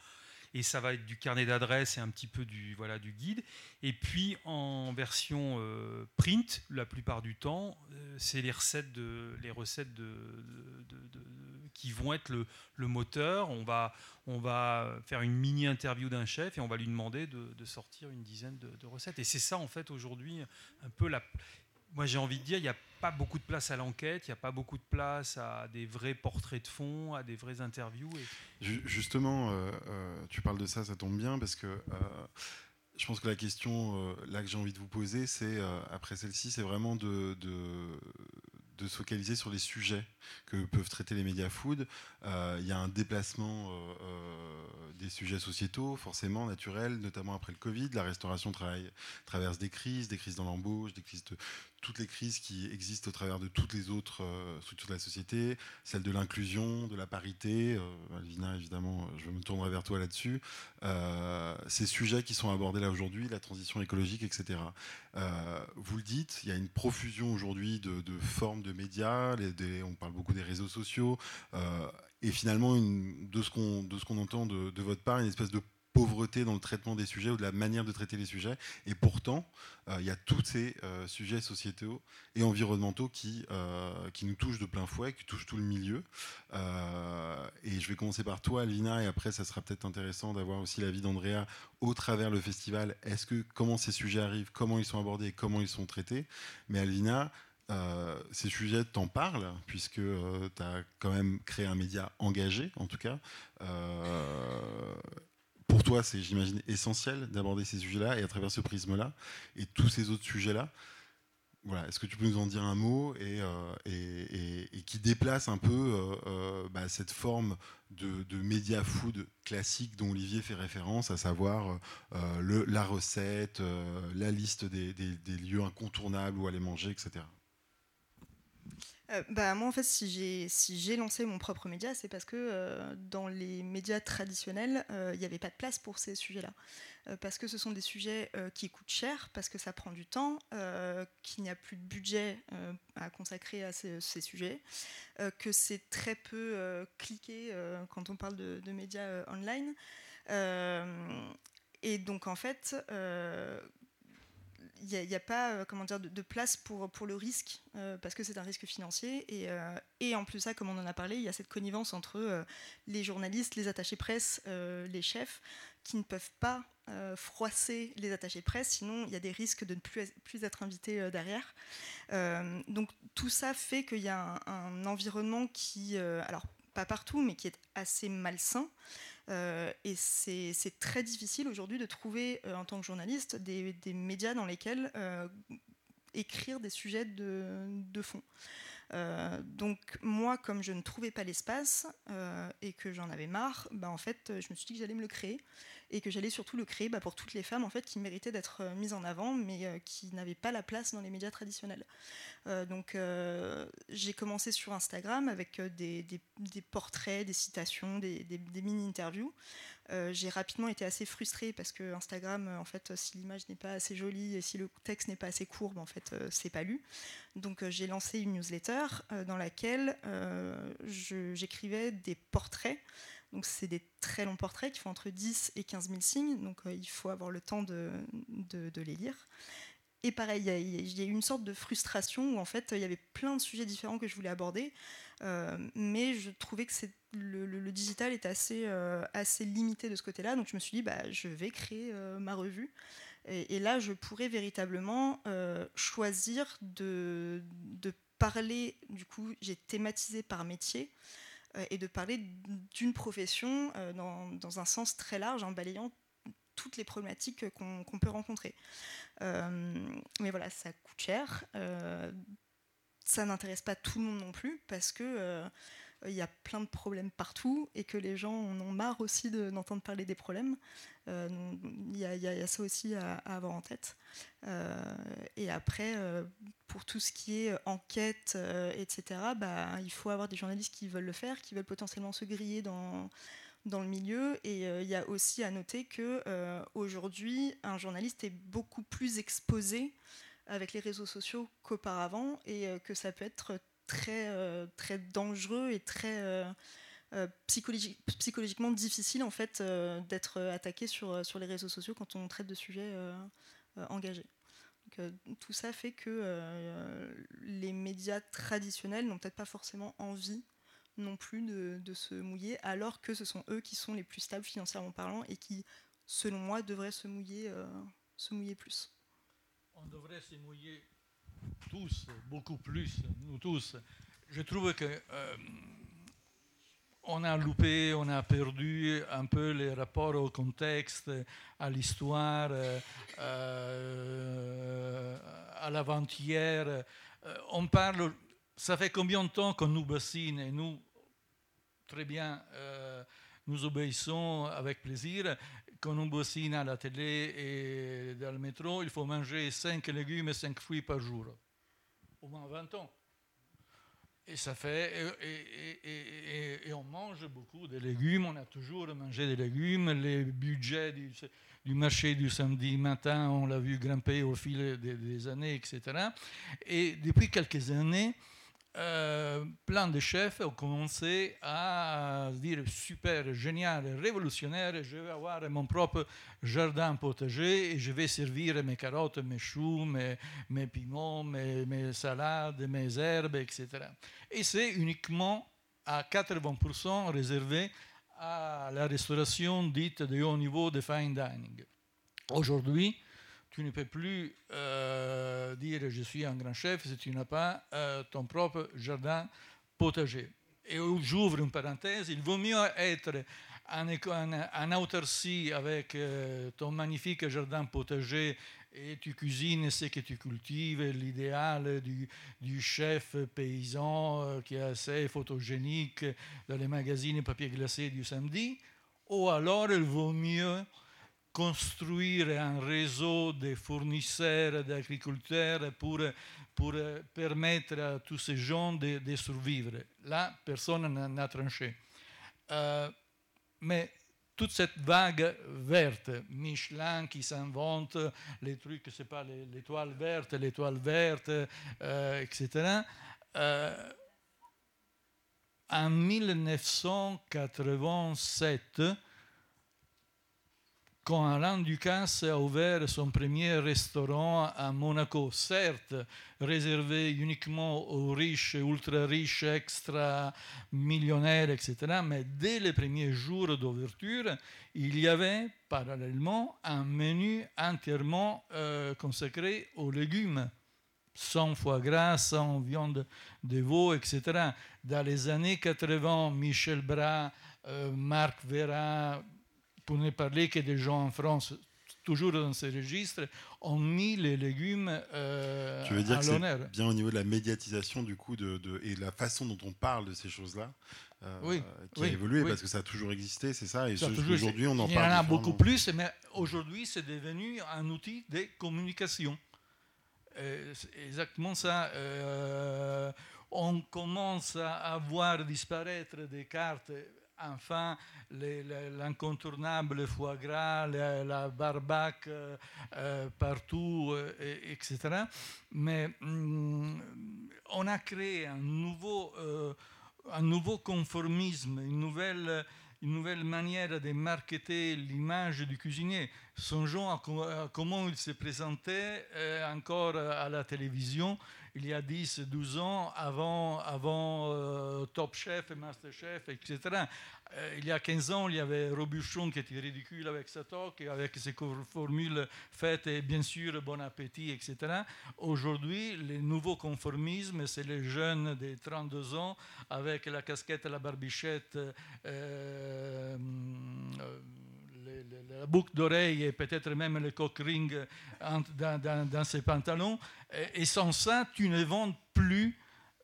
Et ça va être du carnet d'adresses et un petit peu du, voilà, du guide. Et puis en version euh, print, la plupart du temps, euh, c'est les recettes, de, les recettes de, qui vont être le, le, moteur. On va, on va faire une mini interview d'un chef et on va lui demander de, sortir une dizaine de, recettes. Et c'est ça en fait aujourd'hui un peu la, moi j'ai envie de dire, il n'y a pas beaucoup de place à l'enquête, il n'y a pas beaucoup de place à des vrais portraits de fond, à des vraies interviews. Justement, euh, euh, tu parles de ça, ça tombe bien, parce que euh, je pense que la question là que j'ai envie de vous poser, c'est, après celle-ci, c'est vraiment de, de se focaliser sur les sujets que peuvent traiter les médias food. Euh, il y a un déplacement euh, euh, des sujets sociétaux, forcément naturels, notamment après le Covid. La restauration traverse des crises, des crises dans l'embauche, des crises de toutes les crises qui existent au travers de toutes les autres structures de la société, celle de l'inclusion, de la parité. Alvina, évidemment, je me tournerai vers toi là-dessus. ces sujets qui sont abordés là aujourd'hui, la transition écologique, etc. vous le dites, il y a une profusion aujourd'hui de, formes de médias. on parle beaucoup des réseaux sociaux. Euh, et finalement, de ce qu'on entend de, votre part, une espèce de pauvreté dans le traitement des sujets ou de la manière de traiter les sujets. Et pourtant, euh, il y a tous ces euh, sujets sociétaux et environnementaux qui, qui nous touchent de plein fouet, qui touchent tout le milieu. et je vais commencer par toi, Alvina, et après, ça sera peut-être intéressant d'avoir aussi l'avis d'Andrea au travers le festival. Est-ce que comment ces sujets arrivent, comment ils sont abordés, comment ils sont traités? Mais Alvina, euh, ces sujets t'en parlent, puisque euh, tu as quand même créé un média engagé, en tout cas. Euh, pour toi, c'est, j'imagine, essentiel d'aborder ces sujets-là et à travers ce prisme-là et tous ces autres sujets-là. Voilà, est-ce que tu peux nous en dire un mot et, qui déplace un peu bah, cette forme de, média food classique dont Olivier fait référence, à savoir la recette, la liste des lieux incontournables où aller manger, etc. Euh, bah, moi, en fait, si j'ai si lancé mon propre média, c'est parce que euh, dans les médias traditionnels, euh, il n'y avait pas de place pour ces sujets-là. parce que ce sont des sujets qui coûtent cher, parce que ça prend du temps, qu'il n'y a plus de budget à consacrer à ces, sujets, que c'est très peu cliqué quand on parle de, médias online. et donc, en fait, n'y a, pas euh, comment dire, de, place pour, pour le risque, euh, parce que c'est un risque financier. Et, euh, et, en plus ça, comme on en a parlé, il y a cette connivence entre les journalistes, les attachés presse, les chefs, qui ne peuvent pas froisser les attachés presse, sinon il y a des risques de ne plus, plus être invités derrière. donc tout ça fait qu'il y a un, un environnement qui, alors pas partout, mais qui est assez malsain. Euh, et c'est très difficile aujourd'hui de trouver, euh, en tant que journaliste, des, médias dans lesquels euh, écrire des sujets de, fond. donc moi, comme je ne trouvais pas l'espace et que j'en avais marre, bah, en fait, je me suis dit que j'allais me le créer et que j'allais surtout le créer bah, pour toutes les femmes en fait qui méritaient d'être euh, mises en avant mais euh, qui n'avaient pas la place dans les médias traditionnels. Euh, donc j'ai commencé sur Instagram avec des, portraits, des citations, des, mini-interviews. j'ai rapidement été assez frustrée parce que Instagram, en fait, si l'image n'est pas assez jolie et si le texte n'est pas assez court, en fait, c'est pas lu. Donc j'ai lancé une newsletter dans laquelle j'écrivais des portraits donc c'est des très longs portraits qui font entre 10 et 15 000 signes, donc euh, il faut avoir le temps de, les lire. Et pareil, il y, a eu une sorte de frustration où en fait il y avait plein de sujets différents que je voulais aborder, euh, mais je trouvais que le, digital était assez, euh, assez limité de ce côté-là, donc je me suis dit bah, je vais créer ma revue. Et, là, je pourrais véritablement choisir de parler, du coup, j'ai thématisé par métier. Euh, et de parler d'une profession euh, dans, un sens très large, en balayant toutes les problématiques qu'on peut rencontrer. Euh, mais voilà, ça coûte cher. ça n'intéresse pas tout le monde non plus parce que il y a plein de problèmes partout et que les gens en ont marre aussi d'entendre parler des problèmes. Euh, il y, a ça aussi à, avoir en tête. Euh, et après, euh, pour tout ce qui est enquête, etc., bah, il faut avoir des journalistes qui veulent le faire, qui veulent potentiellement se griller dans dans le milieu. Et il y a aussi à noter que aujourd'hui, un journaliste est beaucoup plus exposé avec les réseaux sociaux qu'auparavant et que ça peut être très, euh, très dangereux et très euh, euh, psychologiquement difficile en fait d'être attaqué sur, sur les réseaux sociaux quand on traite de sujets engagés. tout ça fait que les médias traditionnels n'ont peut-être pas forcément envie non plus de, se mouiller, alors que ce sont eux qui sont les plus stables financièrement parlant et qui, selon moi, devraient se mouiller, se mouiller plus. On devrait se mouiller tous, beaucoup plus, nous tous. Je trouve que euh, on a loupé, on a perdu un peu les rapports au contexte, à l'histoire, euh, euh, à l'avant-hier. On parle ça fait combien de temps qu'on nous bassine et nous, très bien, nous obéissons avec plaisir. Quand on bassine à la télé et dans le métro, il faut manger 5 légumes et 5 fruits par jour. Au moins 20 ans. Et ça fait. Et, on mange beaucoup de légumes, on a toujours mangé des légumes. Les budgets du marché du samedi matin, on l'a vu grimper au fil des années, etc. Et depuis quelques années, euh, plein de chefs ont commencé à dire super, génial, révolutionnaire, je vais avoir mon propre jardin potager et je vais servir mes carottes, mes choux, mes, piments, mes, mes, salades, mes herbes, etc. Et c'est uniquement à 80% réservé à la restauration dite de haut niveau de fine dining. Aujourd'hui, tu ne peux plus euh, dire je suis un grand chef si tu n'as pas euh, ton propre jardin potager. Et j'ouvre une parenthèse, il vaut mieux être en, en, autarcie avec euh, ton magnifique jardin potager et tu cuisines ce que tu cultives, l'idéal du, du, chef paysan qui est assez photogénique dans les magazines papier glacé du samedi, ou alors il vaut mieux construire un réseau de fournisseurs, d'agriculteurs pour, permettre à tous ces gens de, de survivre. Là, personne n'a tranché. Euh, mais toute cette vague verte, Michelin qui s'invente les trucs, c'est pas l'étoile verte, l'étoile verte, euh, etc. Euh, en 1987, quand Alain Ducasse a ouvert son premier restaurant à Monaco, certes réservé uniquement aux riches, ultra riches, extra millionnaires, etc. Mais dès les premiers jours d'ouverture, il y avait parallèlement un menu entièrement euh, consacré aux légumes sans foie gras, sans viande de veau, etc. Dans les années 80, Michel Bras, euh, Marc Vera, pour ne parler que des gens en France, toujours dans ces registres, ont mis les légumes euh, tu veux dire que Bien au niveau de la médiatisation du coup de, et la façon dont on parle de ces choses-là. Euh, oui, qui a évolué parce que ça a toujours existé, c'est ça. Et aujourd'hui, on en parle. Il y en a beaucoup plus, mais aujourd'hui, c'est devenu un outil de communication. Euh, exactement ça. on commence à voir disparaître des cartes enfin l'incontournable foie gras, la, barbaque euh, euh, partout, euh, etc. Mais mm, on a créé un nouveau, conformisme, une nouvelle manière de marketer l'image du cuisinier. Songeons à, comment il se présentait encore à la télévision il y a 10, 12 ans, avant, avant euh, Top Chef et Master Chef, etc. Euh, il y a 15 ans, il y avait Robuchon qui était ridicule avec sa toque, avec ses formules faites et bien sûr bon appétit, etc. Aujourd'hui, le nouveau conformisme, c'est les jeunes de 32 ans avec la casquette et la barbichette. Euh, la boucle d'oreille et peut-être même le coq ring dans, ses pantalons. Et, sans ça, tu ne vends plus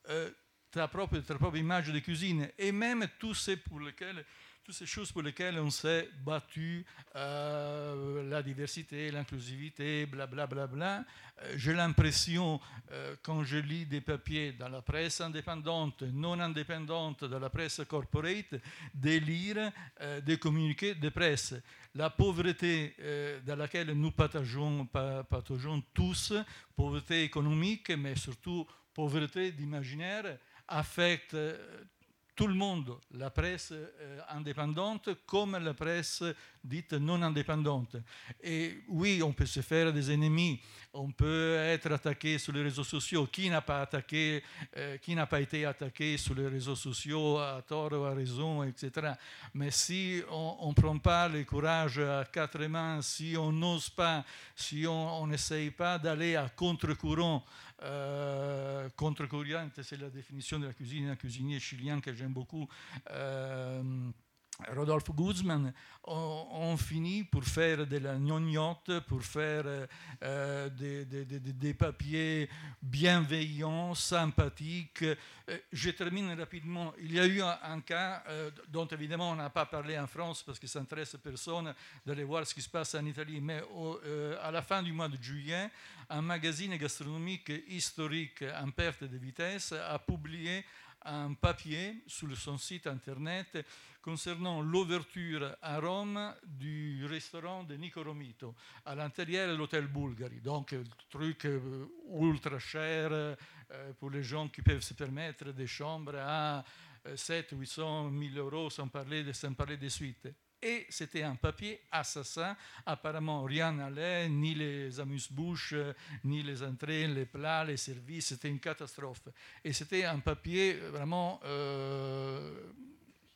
euh, ta, propre, ta propre image de cuisine. Et même tous ces pour lesquels toutes ces choses pour lesquelles on s'est battu, euh, la diversité, l'inclusivité, blablabla. Bla, bla, euh, J'ai l'impression, euh, quand je lis des papiers dans la presse indépendante, non indépendante, dans la presse corporate, de lire des communiqués de presse. La pauvreté dans laquelle nous partageons, partageons tous, pauvreté économique, mais surtout pauvreté d'imaginaire, affecte tout le monde, la presse euh, indépendante comme la presse dite non indépendante. Et oui, on peut se faire des ennemis, on peut être attaqué sur les réseaux sociaux. Qui n'a pas euh, été attaqué sur les réseaux sociaux à tort ou à raison, etc. Mais si on ne prend pas le courage à quatre mains, si on n'ose pas, si on n'essaye pas d'aller à contre-courant, euh, contre-courant, c'est la définition de la cuisine, un cuisinier chilien que j'aime beaucoup. Euh, Rodolphe Guzman ont, fini pour faire de la gnognotte, pour faire euh, des, papiers bienveillants, sympathiques. Euh, je termine rapidement. Il y a eu un, cas euh, dont évidemment on n'a pas parlé en France parce que ça n'intéresse personne d'aller voir ce qui se passe en Italie, mais à la fin du mois de juillet, un magazine gastronomique historique en perte de vitesse a publié un papier sur son site internet concernant l'ouverture à Rome du restaurant de Nico Romito à l'intérieur de l'hôtel Bulgari. Donc, truc euh, ultra cher euh, pour les gens qui peuvent se permettre des chambres à 7, 800, 1000 euros, sans parler, de, sans parler des suites. Et c'était un papier assassin. Apparemment, rien n'allait, ni les amuse-bouches, ni les entrées, les plats, les services. C'était une catastrophe. Et c'était un papier vraiment euh,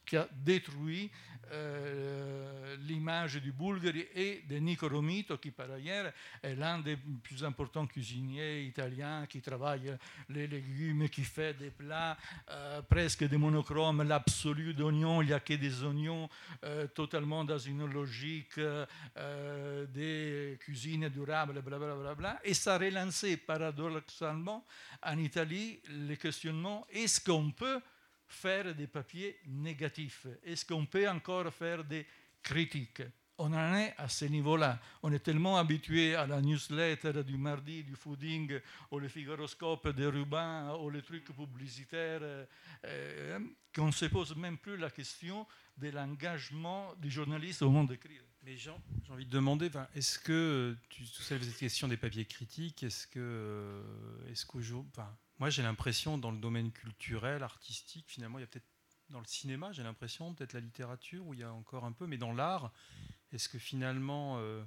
qui a détruit euh, l'image du Bulgari et de Nico Romito, qui par ailleurs est l'un des plus importants cuisiniers italiens, qui travaille les légumes, qui fait des plats euh, presque des monochromes, l'absolu d'oignons, il n'y a que des oignons, euh, totalement dans une logique des cuisines durables, blablabla. Bla et ça a relancé paradoxalement en Italie le questionnement est-ce qu'on peut faire des papiers négatifs Est-ce qu'on peut encore faire des critiques? On en est à ce niveau-là. On est tellement habitué à la newsletter du mardi, du fooding, ou le Figaroscope des Rubin, ou les trucs publicitaires, euh, qu'on ne se pose même plus la question de l'engagement du journaliste au monde d'écrire. Mais Jean, j'ai envie de demander, est-ce que, tu, tout cette question des papiers critiques, est-ce que, euh, est-ce qu'aujourd'hui, moi, j'ai l'impression, dans le domaine culturel, artistique, finalement, il y a peut-être dans le cinéma, j'ai l'impression, peut-être la littérature, où il y a encore un peu, mais dans l'art, est-ce que finalement, euh,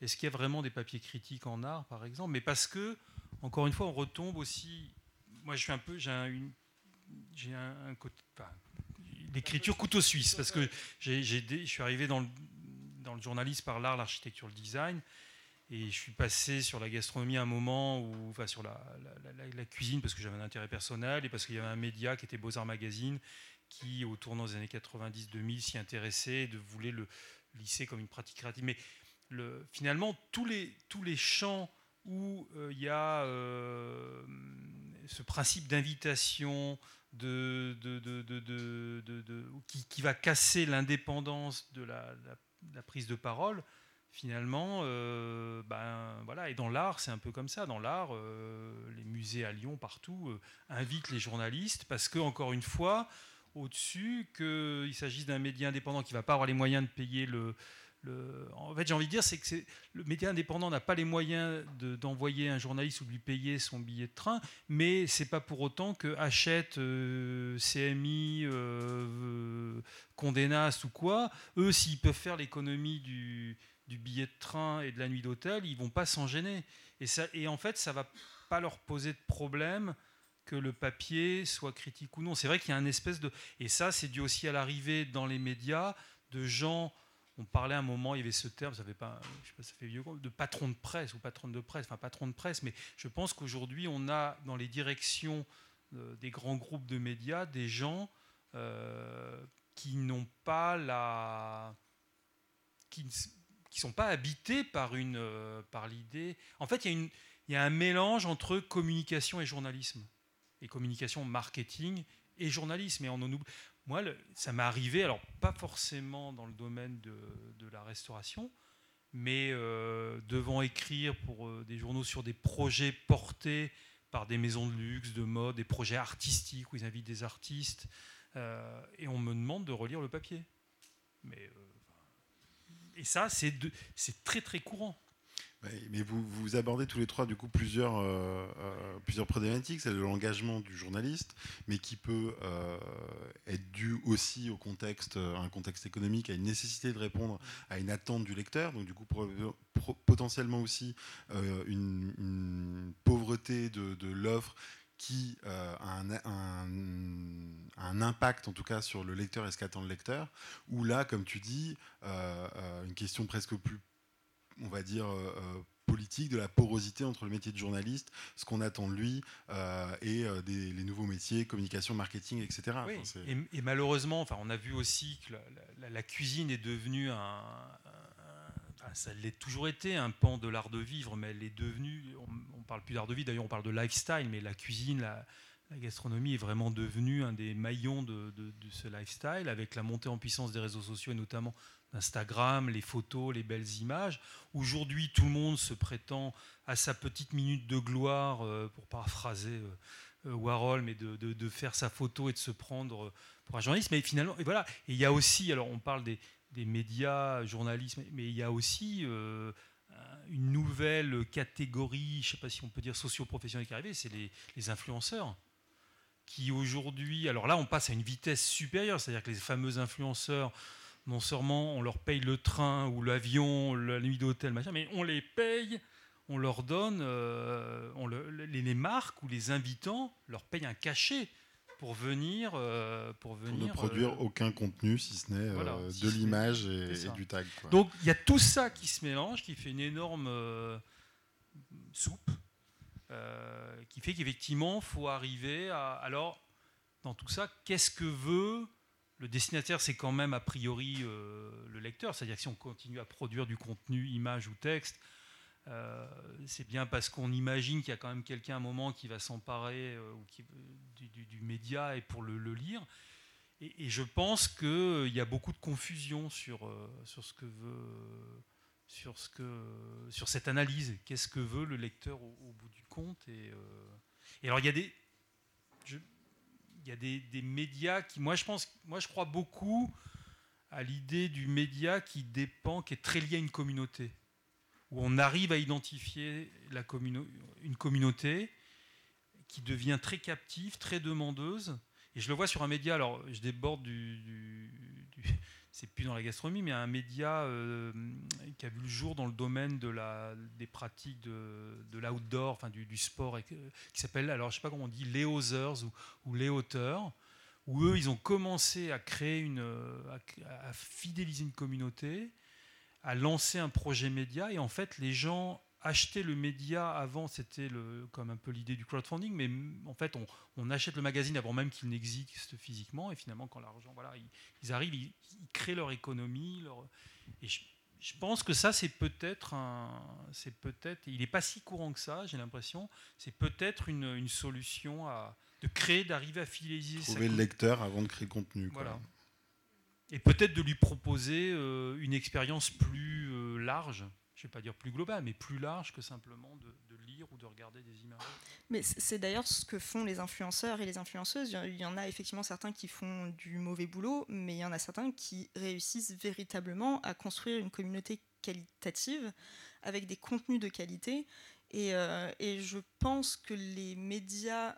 est-ce qu'il y a vraiment des papiers critiques en art, par exemple? Mais parce que, encore une fois, on retombe aussi. Moi, je suis un peu, j'ai un, côté, l'écriture couteau suisse, parce que je suis arrivé dans le, dans le journalisme par l'art, l'architecture, le design. Et je suis passé sur la gastronomie à un moment, où, enfin sur la, cuisine, parce que j'avais un intérêt personnel et parce qu'il y avait un média qui était Beaux-Arts Magazine, qui, au tournant des années 90-2000, s'y intéressait, de voulait le lisser comme une pratique créative. Mais le, finalement, tous les, tous les champs où euh, il y a euh, ce principe d'invitation, de, de, de, qui, qui, va casser l'indépendance de la, prise de parole, finalement, euh, ben voilà. Et dans l'art, c'est un peu comme ça. Dans l'art, euh, les musées à Lyon, partout, euh, invitent les journalistes parce que, encore une fois, au-dessus, qu'il s'agisse d'un média indépendant qui ne va pas avoir les moyens de payer le, en fait, j'ai envie de dire, c'est que le média indépendant n'a pas les moyens d'envoyer un journaliste ou de lui payer son billet de train, mais c'est pas pour autant que Hachette, CMI, Condé Nast ou quoi, eux, s'ils peuvent faire l'économie du, billet de train et de la nuit d'hôtel, ils vont pas s'en gêner. Et, ça, et en fait, ça va pas leur poser de problème que le papier soit critique ou non. C'est vrai qu'il y a un espèce de... Et ça, c'est dû aussi à l'arrivée dans les médias de gens on parlait à un moment, il y avait ce terme, ça fait pas, je sais pas, ça fait vieux, de patron de presse ou patronne de presse, enfin patron de presse, mais je pense qu'aujourd'hui, on a dans les directions euh, des grands groupes de médias des gens euh, qui n'ont pas la. Ne sont pas habités par, une, euh, par l'idée. En fait, il y, a y a un mélange entre communication et journalisme, et communication marketing et journalisme. Et on en oublie. Moi, ça m'est arrivé, alors pas forcément dans le domaine de, la restauration, mais euh, devant écrire pour euh, des journaux sur des projets portés par des maisons de luxe, de mode, des projets artistiques où ils invitent des artistes, et on me demande de relire le papier. Mais, et ça, c'est très très courant. Mais vous, abordez tous les trois du coup plusieurs, euh, euh, plusieurs problématiques. C'est l'engagement du journaliste, mais qui peut euh, être dû aussi au contexte, un contexte économique, à une nécessité de répondre à une attente du lecteur. Donc du coup potentiellement aussi une, pauvreté de l'offre qui a un, un, un, impact en tout cas sur le lecteur et ce qu'attend le lecteur, ou là, comme tu dis, une question presque plus on va dire, euh, euh, politique, de la porosité entre le métier de journaliste, ce qu'on attend de lui, et les nouveaux métiers, communication, marketing, etc. et, malheureusement, enfin, on a vu aussi que la, cuisine est devenue un, ça l'est toujours été, un pan de l'art de vivre, mais elle est devenue, on, ne parle plus d'art de vivre, d'ailleurs on parle de lifestyle, mais la cuisine, la, gastronomie est vraiment devenue un des maillons de, ce lifestyle, avec la montée en puissance des réseaux sociaux et notamment d'Instagram, les photos, les belles images. Aujourd'hui, tout le monde se prétend à sa petite minute de gloire, euh, pour paraphraser euh, euh, Warhol, mais de, faire sa photo et de se prendre pour un journaliste. Mais finalement, et voilà. Et il y a aussi, alors on parle des, des médias, journalisme, mais il y a aussi euh, une nouvelle catégorie, je ne sais pas si on peut dire socio-professionnelle qui est arrivée, c'est les, influenceurs. Qui aujourd'hui, alors là on passe à une vitesse supérieure, c'est-à-dire que les fameux influenceurs, non seulement on leur paye le train ou l'avion, la nuit d'hôtel, mais on les paye, on leur donne, euh, on les, les marques ou les invitants leur payent un cachet pour venir. Euh, pour, venir ne produire euh, aucun contenu si ce n'est euh, de l'image et, du tag. Donc il y a tout ça qui se mélange, qui fait une énorme soupe, qui fait qu'effectivement, il faut arriver à. Alors, dans tout ça, qu'est-ce que veut. Le destinataire, c'est quand même a priori le lecteur, c'est-à-dire que si on continue à produire du contenu, image ou texte, euh, c'est bien parce qu'on imagine qu'il y a quand même quelqu'un à un moment qui va s'emparer euh, du, média et pour le, lire. Et, je pense qu'il y a beaucoup de confusion sur, euh, ce que veut. Sur, cette analyse, qu'est-ce que veut le lecteur au, bout du compte et, alors il y a des, il y a des, des, médias qui, moi je pense, moi je crois beaucoup à l'idée du média qui dépend, qui est très lié à une communauté où on arrive à identifier une communauté qui devient très captive, très demandeuse. Et je le vois sur un média, alors je déborde du. c'est plus dans la gastronomie, mais un média euh, qui a vu le jour dans le domaine des pratiques de, l'outdoor, enfin du, sport, qui s'appelle, alors je sais pas comment on dit, les Others ou les auteurs, où eux, ils ont commencé à créer une. à fidéliser une communauté à lancer un projet média et en fait les gens achetaient le média. Avant c'était comme un peu l'idée du crowdfunding mais en fait on, achète le magazine avant même qu'il n'existe physiquement. Et finalement quand l'argent voilà ils, arrivent ils, créent leur économie leur, et je, pense que ça c'est peut-être un c'est peut-être il n'est pas si courant que ça j'ai l'impression. C'est peut-être une, solution à de créer d'arriver à fidéliser trouver le lecteur avant de créer le contenu voilà et peut-être de lui proposer euh, une expérience plus euh, large, je ne vais pas dire plus globale, mais plus large que simplement de, lire ou de regarder des images. Mais c'est d'ailleurs ce que font les influenceurs et les influenceuses. Il y en a effectivement certains qui font du mauvais boulot, mais il y en a certains qui réussissent véritablement à construire une communauté qualitative avec des contenus de qualité. Et, euh, je pense que les médias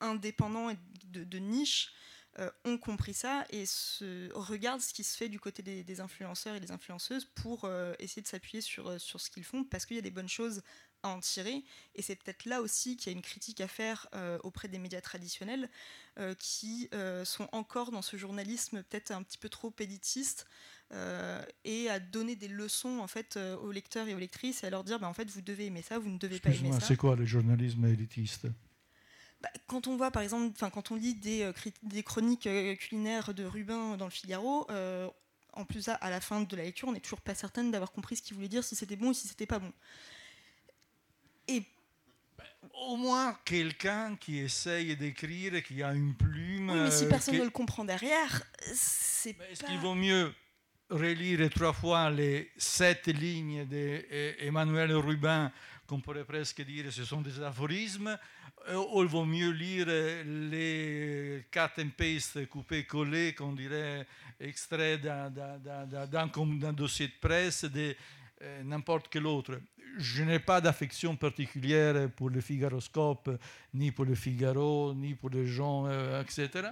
indépendants et de niche euh, ont compris ça et se, regardent ce qui se fait du côté des, influenceurs et des influenceuses pour euh, essayer de s'appuyer sur, euh, sur ce qu'ils font parce qu'il y a des bonnes choses à en tirer. Et c'est peut-être là aussi qu'il y a une critique à faire auprès des médias traditionnels qui sont encore dans ce journalisme peut-être un petit peu trop élitiste et à donner des leçons en fait aux lecteurs et aux lectrices et à leur dire bah, en fait vous devez aimer ça, vous ne devez pas aimer ça. C'est quoi le journalisme élitiste? Quand on voit par exemple, enfin quand on lit des, euh, des chroniques euh, culinaires de Rubin dans le Figaro, euh, en plus à, la fin de la lecture, on n'est toujours pas certaine d'avoir compris ce qu'il voulait dire, si c'était bon ou si c'était pas bon. Et bah, au moins quelqu'un qui essaye d'écrire, qui a une plume. Oui, mais si personne ne le comprend derrière, c'est. Est-ce qu'il vaut mieux relire trois fois les sept lignes d'Emmanuel Rubin, qu'on pourrait presque dire ce sont des aphorismes, ou il vaut mieux lire les cut and paste coupé-collé, qu'on dirait extrait d'un dossier de presse de euh, n'importe quel autre. Je n'ai pas d'affection particulière pour le Figaroscope, ni pour le Figaro, ni pour les gens, euh, etc.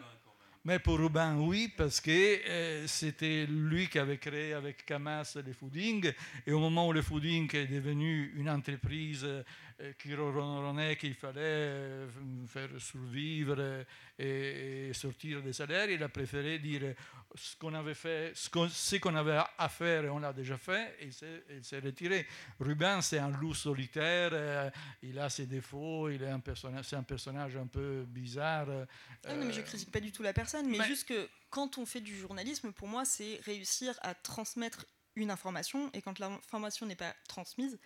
Mais pour Rubin, oui, parce que euh, c'était lui qui avait créé avec Camas les fooding. Et au moment où le fooding est devenu une entreprise euh, qui ronronnait qu'il fallait euh, faire survivre et, sortir des salaires, il a préféré dire ce qu'on avait fait, ce qu'on, avait à faire, on l'a déjà fait, et il s'est retiré. Rubin, c'est un loup solitaire, euh, il a ses défauts, il est un personnage, c'est un personnage un peu bizarre. Ah non, mais je critique pas du tout la personne, mais, mais, juste que quand on fait du journalisme, pour moi, c'est réussir à transmettre une information, et quand l'information n'est pas transmise,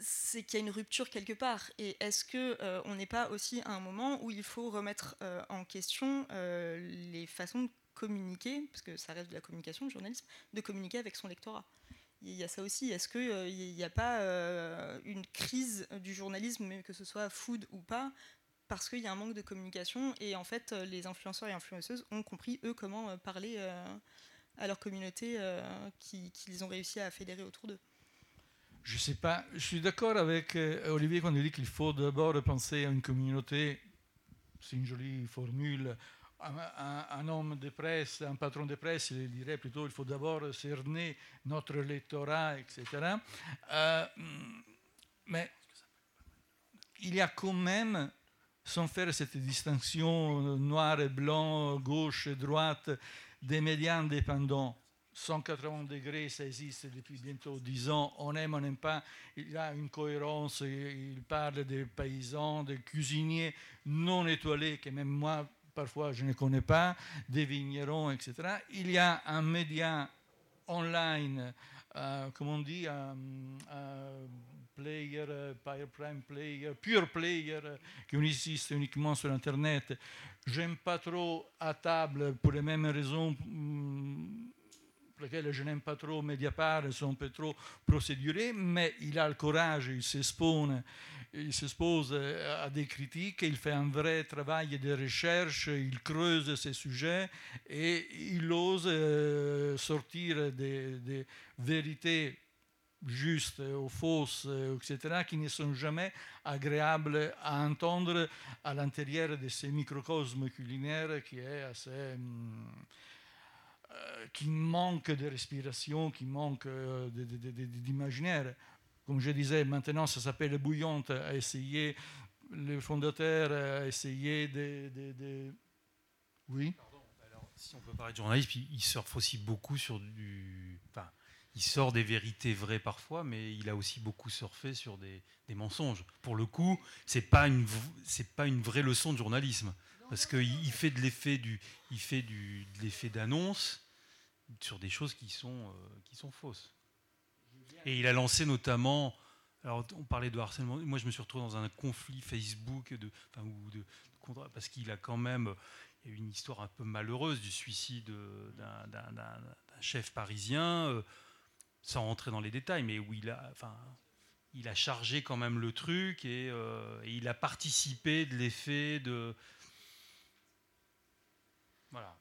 c'est qu'il y a une rupture quelque part. Et est-ce que euh, on n'est pas aussi à un moment où il faut remettre euh, en question euh, les façons de communiquer, parce que ça reste de la communication, le journalisme, de communiquer avec son lectorat? Il y a ça aussi. Est-ce qu'il n'y a pas une crise du journalisme, que ce soit food ou pas, parce qu'il y a un manque de communication et en fait les influenceurs et influenceuses ont compris eux comment parler à leur communauté qu'ils ont réussi à fédérer autour d'eux? Je sais pas, je suis d'accord avec euh, Olivier quand il dit qu'il faut d'abord penser à une communauté, c'est une jolie formule, un, homme de presse, un patron de presse, il dirait plutôt qu'il faut d'abord cerner notre lectorat, etc. Euh, mais il y a quand même, sans faire cette distinction noir et blanc, gauche et droite, des médias indépendants 180 degrés, ça existe depuis bientôt 10 ans. On aime, on n'aime pas. Il y a une cohérence. Il parle des paysans, des cuisiniers non étoilés, que même moi, parfois, je ne connais pas, des vignerons, etc. Il y a un média online, euh, comme on dit, un, player, prime player, pure player, qui existe uniquement sur Internet. J'aime pas trop à table pour les mêmes raisons. Pour je n'aime pas trop Mediapart, sont un peu trop procédurés, mais il a le courage, il s'expose, il s'expose à des critiques, il fait un vrai travail de recherche, il creuse ces sujets et il ose euh, sortir des, vérités justes ou fausses, etc., qui ne sont jamais agréables à entendre à l'intérieur de ce microcosme culinaire qui est assez... Hum, euh, qui manque de respiration, qui manque euh, d'imaginaire. Comme je disais, maintenant ça s'appelle bouillante, à essayer, le fondateur a essayé de... Oui? Si on peut parler de journalisme, il, surfe aussi beaucoup sur du. Enfin, il sort des vérités vraies parfois, mais il a aussi beaucoup surfé sur des, mensonges. Pour le coup, c'est pas une c'est pas une vraie leçon de journalisme parce qu'il fait de l'effet du il fait du de l'effet d'annonce sur des choses qui sont, euh, qui sont fausses. Et il a lancé notamment, alors on parlait de harcèlement, moi je me suis retrouvé dans un conflit Facebook de, enfin, ou de, parce qu'il a quand même eu une histoire un peu malheureuse du suicide d'un chef parisien, euh, sans rentrer dans les détails, mais où il a, enfin, il a chargé quand même le truc euh, et il a participé de l'effet de,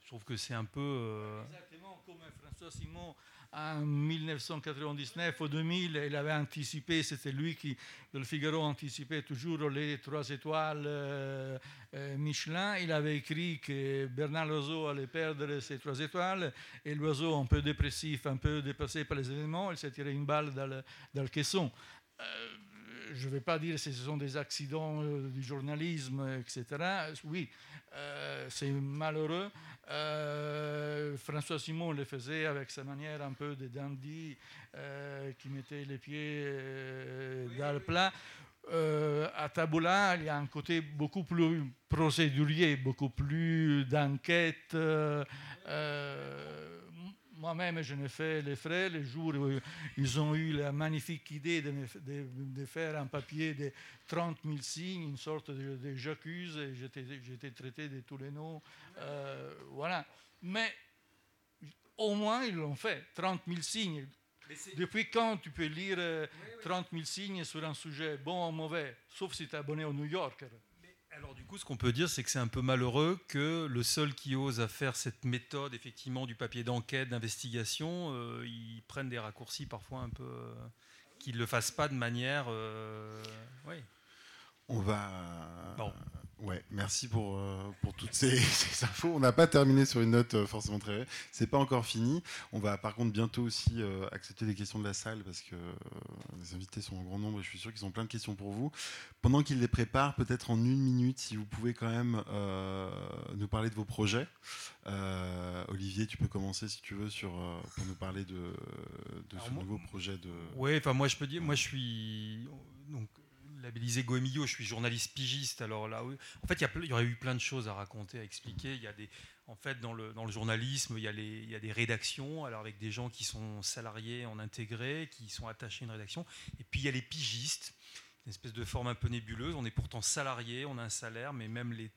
je trouve que c'est un peu. Euh, Exactement comme François Simon en 1999 ou 2000, il avait anticipé, c'était lui qui, dans le Figaro, anticipait toujours les trois étoiles euh, euh, Michelin. Il avait écrit que Bernard Loiseau allait perdre ses trois étoiles et l'oiseau, un peu dépressif, un peu dépassé par les événements, il s'est tiré une balle dans le, dans le caisson je ne vais pas dire que ce sont des accidents euh, du journalisme, etc. Oui, euh, c'est malheureux. Euh, François Simon le faisait avec sa manière un peu de dandy qui mettait les pieds dans le plat. à Taboula, il y a un côté beaucoup plus procédurier, beaucoup plus d'enquête moi-même, je n'ai fait les frais le jour où ils ont eu la magnifique idée de, faire un papier de 30 000 signes, une sorte de, j'accuse, et j'étais traité de tous les noms. Euh, voilà. Mais au moins, ils l'ont fait, 30 000 signes. Depuis quand tu peux lire 30 euh, 000 signes sur un sujet bon ou mauvais, sauf si tu es abonné au New Yorker? Alors du coup, ce qu'on peut dire, c'est que c'est un peu malheureux que le seul qui ose à faire cette méthode, effectivement, du papier d'enquête, d'investigation, euh, ils prennent des raccourcis parfois un peu, euh, qu'ils ne le fassent pas de manière, euh, On va, Ouais, merci pour, euh, pour toutes ces, ces infos. On n'a pas terminé sur une note euh, forcément très. C'est pas encore fini. On va par contre bientôt aussi euh, accepter les questions de la salle parce que les invités sont en grand nombre et je suis sûr qu'ils ont plein de questions pour vous. Pendant qu'ils les préparent, peut-être en une minute, si vous pouvez quand même nous parler de vos projets. Olivier, tu peux commencer si tu veux sur, pour nous parler de, de ce moi- nouveau projet de. Ouais, enfin moi je peux dire, moi je suis donc labellisé Goemio, je suis journaliste pigiste. Alors là, en fait, il y, aurait eu plein de choses à raconter, à expliquer. Il des, en fait, dans le, dans le journalisme, il y, y a des rédactions, alors avec des gens qui sont salariés en intégré, qui sont attachés à une rédaction. Et puis il y a les pigistes, une espèce de forme un peu nébuleuse. On est pourtant salarié, on a un salaire, mais même les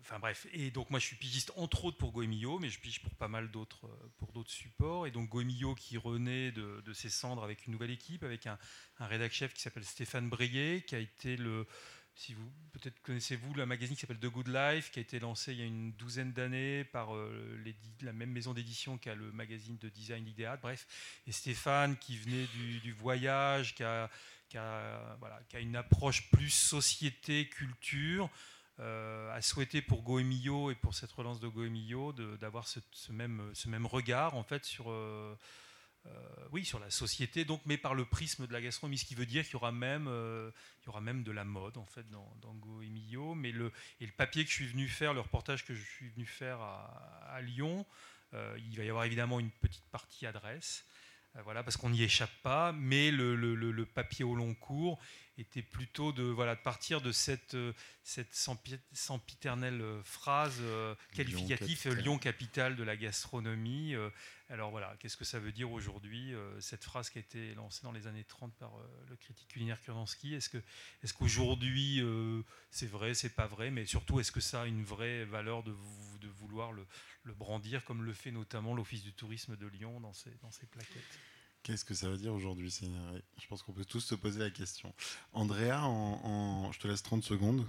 enfin bref, et donc moi je suis pigiste entre autres pour Goemio, mais je pige pour pas mal d'autres euh, pour d'autres supports. Et donc Goemio qui renaît de, ses cendres avec une nouvelle équipe, avec un, un chef qui s'appelle Stéphane Brier, qui a été le si vous peut-être connaissez-vous le magazine qui s'appelle The Good Life, qui a été lancé il y a une douzaine d'années par euh, la même maison d'édition qu'a le magazine de design idéal. Bref, et Stéphane qui venait du, du voyage, qui a, qui a, voilà, qui a une approche plus société, culture, euh, a souhaité pour Goemio et pour cette relance de Goemio d'avoir ce, même, ce même regard en fait sur, euh, euh, oui, sur la société, donc, mais par le prisme de la gastronomie, ce qui veut dire qu'il y aura même, euh, y aura même de la mode en fait dans, dans Goemio. Mais le, et le papier que je suis venu faire, le reportage que je suis venu faire à, à Lyon, il va y avoir évidemment une petite partie adresse. Voilà, parce qu'on n'y échappe pas, mais le- le papier au long cours était plutôt de, voilà, de partir de cette, euh, cette sempi- sempiternelle euh, phrase euh, euh, Lyon capitale de la gastronomie. euh, alors voilà, qu'est-ce que ça veut dire aujourd'hui, cette phrase qui a été lancée dans les années 30 par le critique culinaire Kurlansky Est-ce que, est qu'aujourd'hui euh, c'est vrai, c'est pas vrai, mais surtout est-ce que ça a une vraie valeur de, vou- de vouloir le, le brandir comme le fait notamment l'Office du tourisme de Lyon dans ses, dans ses plaquettes? Qu'est-ce que ça veut dire aujourd'hui Seigneur Je pense qu'on peut tous se poser la question. Andrea, en, en- je te laisse 30 secondes.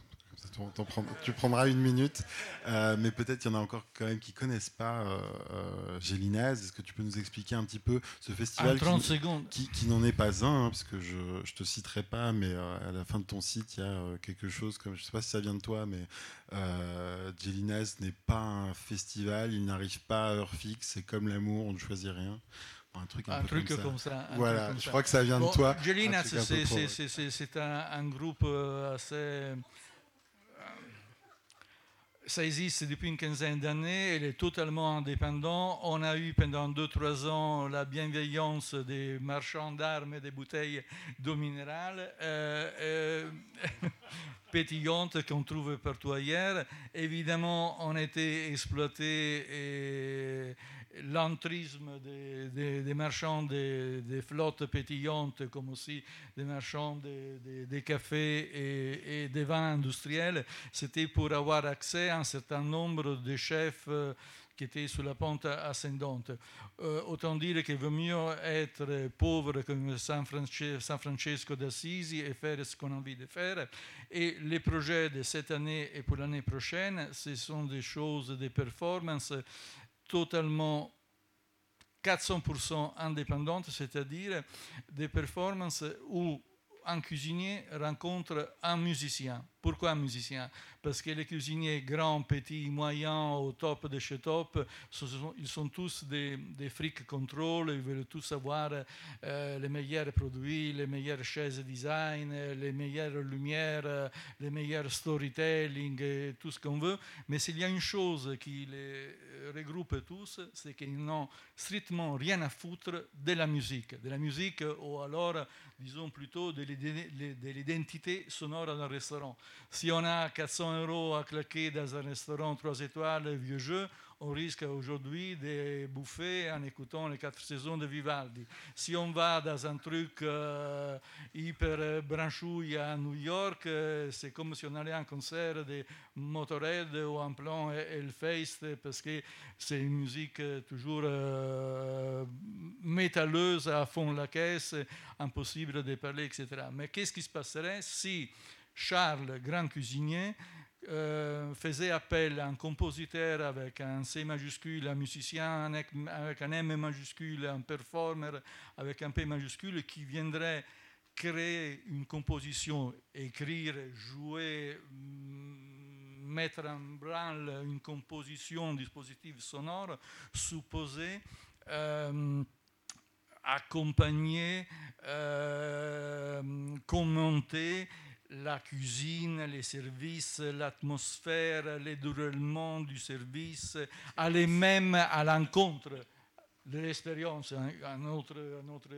Prends- tu prendras une minute. Euh, mais peut-être il y en a encore quand même qui connaissent pas euh, euh, Gélinaz. Est-ce que tu peux nous expliquer un petit peu ce En festival 30 qui, secondes. qui, qui n'en est pas un, hein, parce que je ne te citerai pas, mais euh, à la fin de ton site, il y a quelque chose comme, je ne sais pas si ça vient de toi, mais Gélinaz n'est pas un festival, il n'arrive pas à heure fixe, c'est comme l'amour, on ne choisit rien. Un truc un, Un peu truc comme ça. comme ça. un Voilà, comme je ça. crois que ça vient Bon, de toi. Peu c'est- un, un groupe euh, assez. euh, Ça existe depuis une quinzaine d'années, elle est totalement indépendant. On a eu pendant 2-3 ans la bienveillance des marchands d'armes et des bouteilles d'eau minérale euh, euh, pétillantes qu'on trouve partout ailleurs. Évidemment, on a été exploité et l'entrisme des, marchands des, des flottes pétillantes, comme aussi des marchands des, cafés et, et des vins industriels, c'était pour avoir accès à un certain nombre de chefs euh, qui étaient sur la pente ascendante. Euh, autant dire qu'il vaut mieux être pauvre comme San, San Francesco d'Assisi et faire ce qu'on a envie de faire. Et les projets de cette année et pour l'année prochaine, ce sont des choses, des performances totalement 400% indépendantes, c'est-à-dire des performances où un cuisinier rencontre un musicien. Pourquoi musicien? Parce que les cuisiniers grands, petits, moyens, au top de chez top, ils sont tous des, des freak control, ils veulent tous avoir euh, les meilleurs produits, les meilleures chaises design, les meilleures lumières, les meilleurs storytelling, tout ce qu'on veut. Mais s'il y a une chose qui les regroupe tous, c'est qu'ils n'ont strictement rien à foutre de la musique. De la musique ou alors, disons plutôt, de l'identité sonore d'un restaurant. Si on a 400 euros à claquer dans un restaurant 3 étoiles vieux jeu, on risque aujourd'hui de bouffer en écoutant les quatre saisons de Vivaldi. Si on va dans un truc euh, hyper branchouille à New York, euh, c'est comme si on allait à un concert de Motorhead ou en plan Hellfest, parce que c'est une musique toujours euh, métalleuse à fond la caisse, impossible de parler, etc. Mais qu'est-ce qui se passerait si Charles, grand cuisinier, euh, faisait appel à un compositeur avec un C majuscule, un musicien avec un M majuscule, un performer avec un P majuscule qui viendrait créer une composition, écrire, jouer, mm, mettre en branle une composition, un dispositif sonore, supposé euh, accompagner, euh, commenter la cuisine, les services, l'atmosphère, les déroulements du service, aller même à l'encontre de l'expérience, un autre, un autre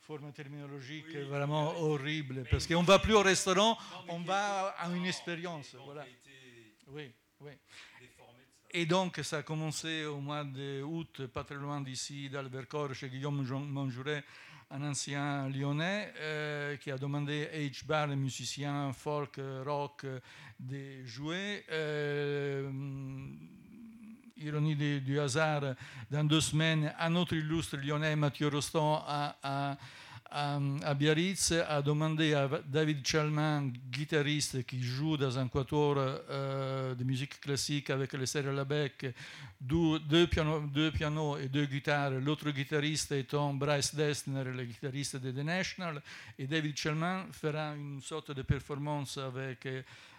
forme terminologique vraiment horrible. Parce qu'on ne va plus au restaurant, on va à une expérience. Voilà. Oui, oui. Et donc, ça a commencé au mois d'août, pas très loin d'ici, d'Albercor, chez Guillaume Monjouret, un ancien lyonnais, euh, qui a demandé à H. Bar, les musiciens folk, rock, de jouer. Euh, ironie du, hasard, dans deux semaines, un autre illustre lyonnais, Mathieu Rostand, a, à, Biarritz, a demandé à David Chalman, guitariste qui joue dans un quatuor euh, de musique classique avec les serres Labec, deux, deux, pianos, deux pianos et deux guitares. L'autre guitariste étant Bryce Destner, le guitariste de The National. Et David Chalman fera une sorte de performance avec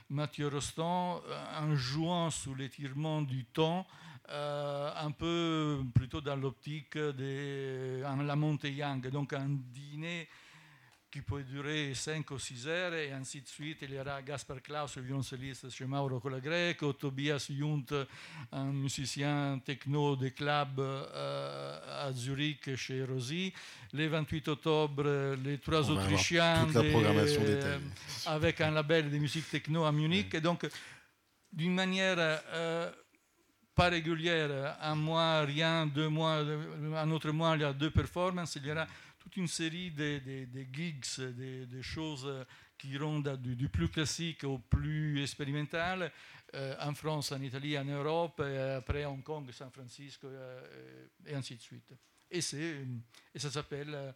Mathieu Rostand en jouant sous l'étirement du temps euh, un peu plutôt dans l'optique de la montée Yang, donc un dîner qui peut durer 5 ou 6 heures et ainsi de suite. Il y aura Gaspar Klaus, le violoncelliste chez Mauro Colagreco, Tobias Junt, un musicien techno des clubs euh, à Zurich chez Rosy. Le 28 octobre, les trois Autrichiens euh, avec un label de musique techno à Munich. Et donc, d'une manière pas régulière, un mois, rien, deux mois, un autre mois, il y a deux performances, il y aura toute une série de, gigs, des choses qui iront du, plus classique au plus expérimental, euh, en France, en Italie, en Europe, et après Hong Kong, San Francisco, euh, et ainsi de suite. Et, ça s'appelle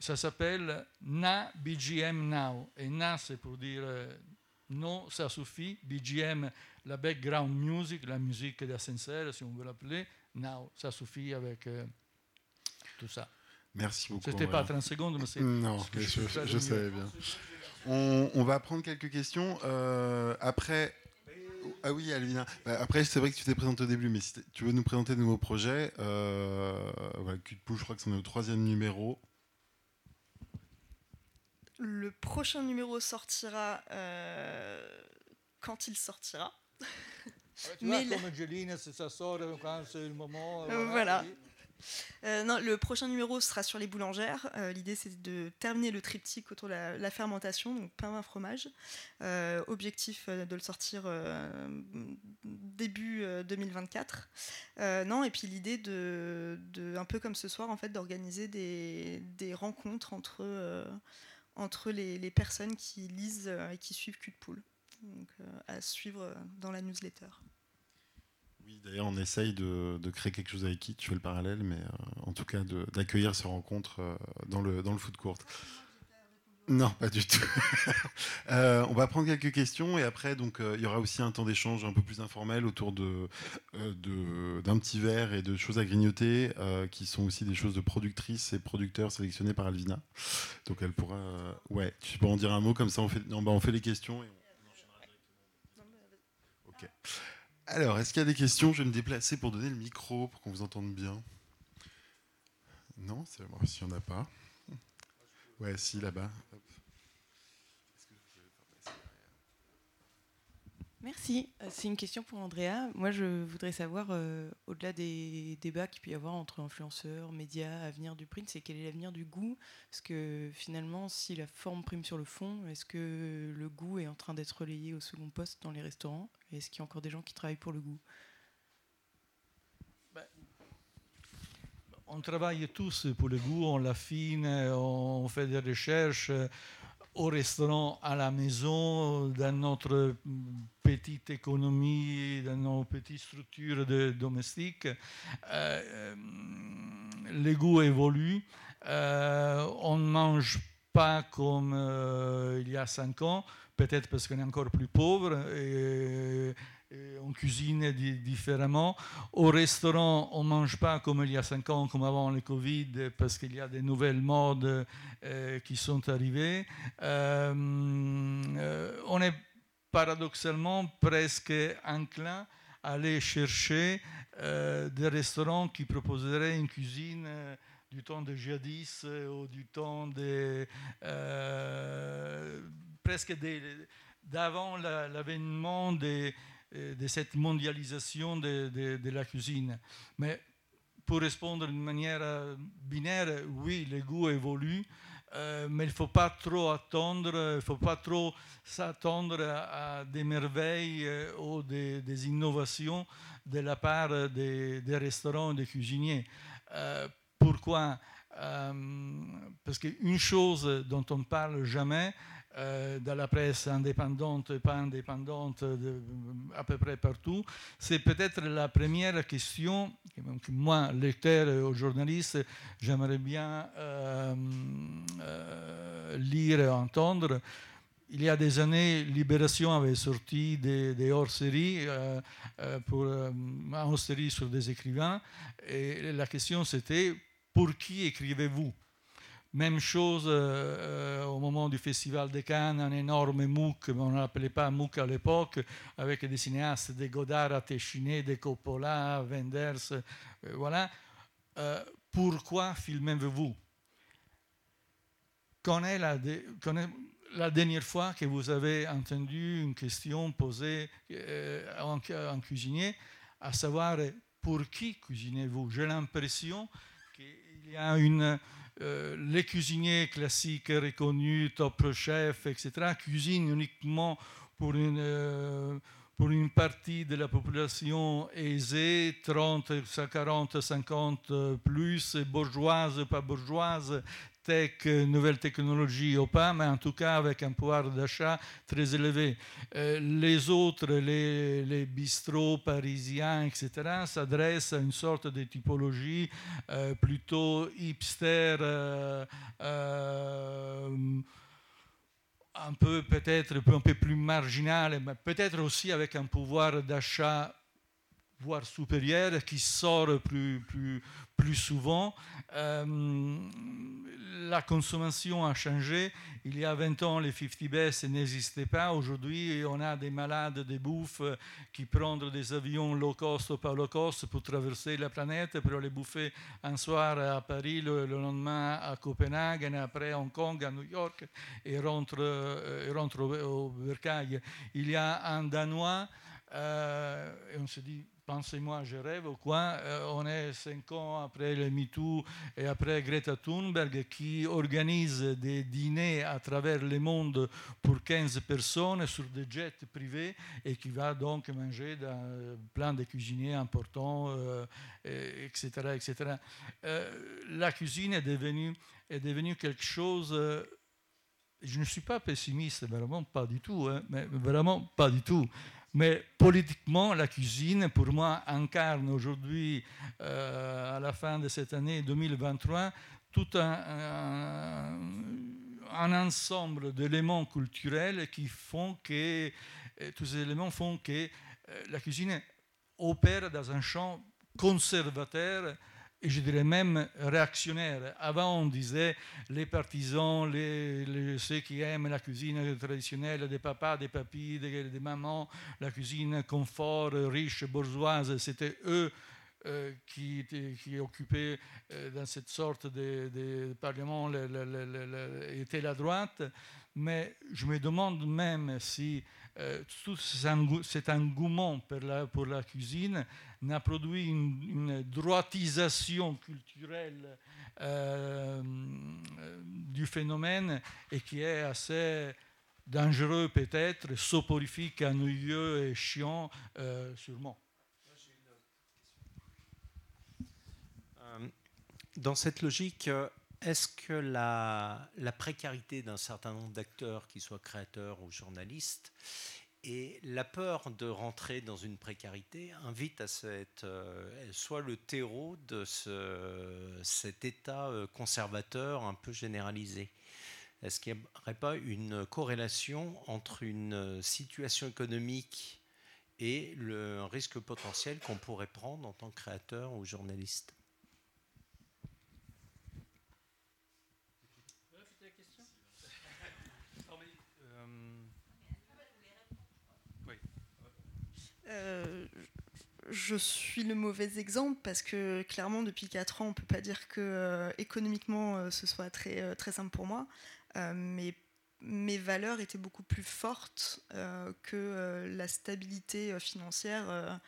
ça s'appelle Na BGM Now. Et Na, c'est pour dire euh, non, ça suffit. BGM, la background music, la musique d'ascenseur, si on veut l'appeler. Now, ça suffit avec euh, tout ça. Merci beaucoup. C'était pas 30 secondes, mais c'est. Non, mais je, savais bien. On, va prendre quelques questions. Euh, après. Ah oui, Alvina. Bah, après, c'est vrai que tu t'es présenté au début, mais si tu veux nous présenter de nouveaux projets, euh, voilà, Cul de je crois que c'est au troisième numéro. Le prochain numéro sortira euh, quand il sortira. Ah, tu Mais vois, comme ça sort quand c'est le moment. Euh, voilà. Euh, non, le prochain numéro sera sur les boulangères. L'idée, c'est de terminer le triptyque autour de la, fermentation, donc pain, vin, fromage. objectif de le sortir début 2024. non, et puis l'idée de, de, un peu comme ce soir, en fait, d'organiser des, des, rencontres entre entre les, personnes qui lisent euh, et qui suivent Cul de Poule. Donc, euh, à suivre dans la newsletter. Oui, d'ailleurs, on essaye de, créer quelque chose avec qui tu fais le parallèle, mais euh, en tout cas d'accueillir ces rencontres dans, le, dans le foot court. Non, pas du tout. Euh, on va prendre quelques questions et après, donc, euh, il y aura aussi un temps d'échange un peu plus informel autour de, euh, d'un petit verre et de choses à grignoter, qui sont aussi des choses de productrices et producteurs sélectionnés par Alvina. Donc, elle pourra. ouais, tu peux en dire un mot comme ça, on fait, non, bah, on fait les questions. Ok. Alors, est-ce qu'il y a des questions? Je vais me déplacer pour donner le micro pour qu'on vous entende bien. Non, c'est bon, s'il n'y en a pas. Ouais, si, là-bas. Merci. Euh, c'est une question pour Andrea. Moi, je voudrais savoir, euh, au-delà des débats qu'il peut y avoir entre influenceurs, médias, avenir du print, c'est quel est l'avenir du goût? Parce que finalement, si la forme prime sur le fond, est-ce que le goût est en train d'être relayé au second poste dans les restaurants? Est-ce qu'il y a encore des gens qui travaillent pour le goût? On travaille tous pour le goût, on l'affine, on fait des recherches au restaurant, à la maison, dans notre petite économie, dans nos petites structures de, domestiques. Euh, le goût évolue. Euh, on ne mange pas comme euh, il y a cinq ans, peut-être parce qu'on est encore plus pauvre. On cuisine différemment. Au restaurant, on ne mange pas comme il y a cinq ans, comme avant le Covid, parce qu'il y a des nouvelles modes qui sont arrivées. on est paradoxalement presque enclin à aller chercher des restaurants qui proposeraient une cuisine du temps de jadis ou du temps de presque d'avant l'avènement de, de, cette mondialisation de, de, la cuisine. Mais pour répondre d'une manière binaire, oui, les goûts évoluent. Euh, mais il ne faut pas trop attendre, il faut pas trop s'attendre à, des merveilles euh, ou des, des, innovations de la part des, des restaurants et des cuisiniers. Euh, pourquoi? Parce qu'une chose dont on ne parle jamais, euh, dans la presse indépendante et pas indépendante à peu près partout, c'est peut-être la première question que moi, lecteur ou journaliste, j'aimerais bien euh, euh, lire et entendre. Il y a des années, Libération avait sorti des, hors-séries pour hors-série sur des écrivains, et la question c'était pour qui écrivez-vous? Même chose euh, euh, au moment du Festival de Cannes, un énorme MOOC, on ne l'appelait pas MOOC à l'époque, avec des cinéastes, des Godard, Téchiné, des Coppola, Wenders, euh, voilà. pourquoi filmez-vous? Quand est, la dernière fois que vous avez entendu une question posée en, en cuisinier, à savoir pour qui cuisinez-vous? J'ai l'impression qu'il y a une euh, les cuisiniers classiques reconnus, top chef, etc., cuisinent uniquement pour une, euh, pour une partie de la population aisée, 30, 40, 50 plus, bourgeoise, pas bourgeoise, tech, nouvelles technologies ou pas, mais en tout cas avec un pouvoir d'achat très élevé. Euh, les autres, les, les, bistrots parisiens, etc., s'adressent à une sorte de typologie euh, plutôt hipster. Euh, un peu peut-être un peu plus marginal, mais peut-être aussi avec un pouvoir d'achat voire supérieur qui sort plus, plus, plus souvent. Euh, la consommation a changé. Il y a 20 ans, les 50 best n'existaient pas. Aujourd'hui, on a des malades des bouffes qui prennent des avions low cost ou pas low cost pour traverser la planète, pour aller bouffer un soir à Paris, le, lendemain à Copenhague, après à Hong Kong, à New York, et rentrent, euh, rentre au, au Il y a un Danois, euh, et on se dit, pensez-moi, je rêve ou quoi euh, On est cinq ans après le MeToo et après Greta Thunberg qui organise des dîners à travers le monde pour 15 personnes sur des jets privés et qui va donc manger dans plein de cuisiniers importants, euh, etc. etc. Euh, la cuisine est devenue, est devenue quelque chose je ne suis pas pessimiste, vraiment pas du tout, hein, mais vraiment pas du tout. Mais politiquement, la cuisine, pour moi, incarne aujourd'hui, euh, à la fin de cette année 2023, tout un, un, ensemble d'éléments culturels qui font que, euh, tous ces éléments font que euh, la cuisine opère dans un champ conservateur et je dirais même réactionnaire. Avant, on disait les partisans, ceux qui aiment la cuisine traditionnelle des papas, des papis, des, mamans, la cuisine confort, riche, bourgeoise, c'était eux euh, qui, qui, occupaient euh, dans cette sorte de, parlement était la droite. Mais je me demande même si euh, tout cet engouement pour la cuisine n'a produit une, droitisation culturelle euh, du phénomène et qui est assez dangereux peut-être, soporifique, ennuyeux et chiant euh, sûrement. Euh, dans cette logique, est-ce que la, la précarité d'un certain nombre d'acteurs, qu'ils soient créateurs ou journalistes, et la peur de rentrer dans une précarité invite à cette, euh, soit le terreau de ce, cet état euh, conservateur un peu généralisé. Est-ce qu'il n'y aurait pas une corrélation entre une situation économique et le risque potentiel qu'on pourrait prendre en tant que créateur ou journaliste? Euh, je suis le mauvais exemple parce que clairement depuis 4 ans on peut pas dire que euh, économiquement euh, ce soit très, très simple pour moi mais mes valeurs étaient beaucoup plus fortes que la stabilité financière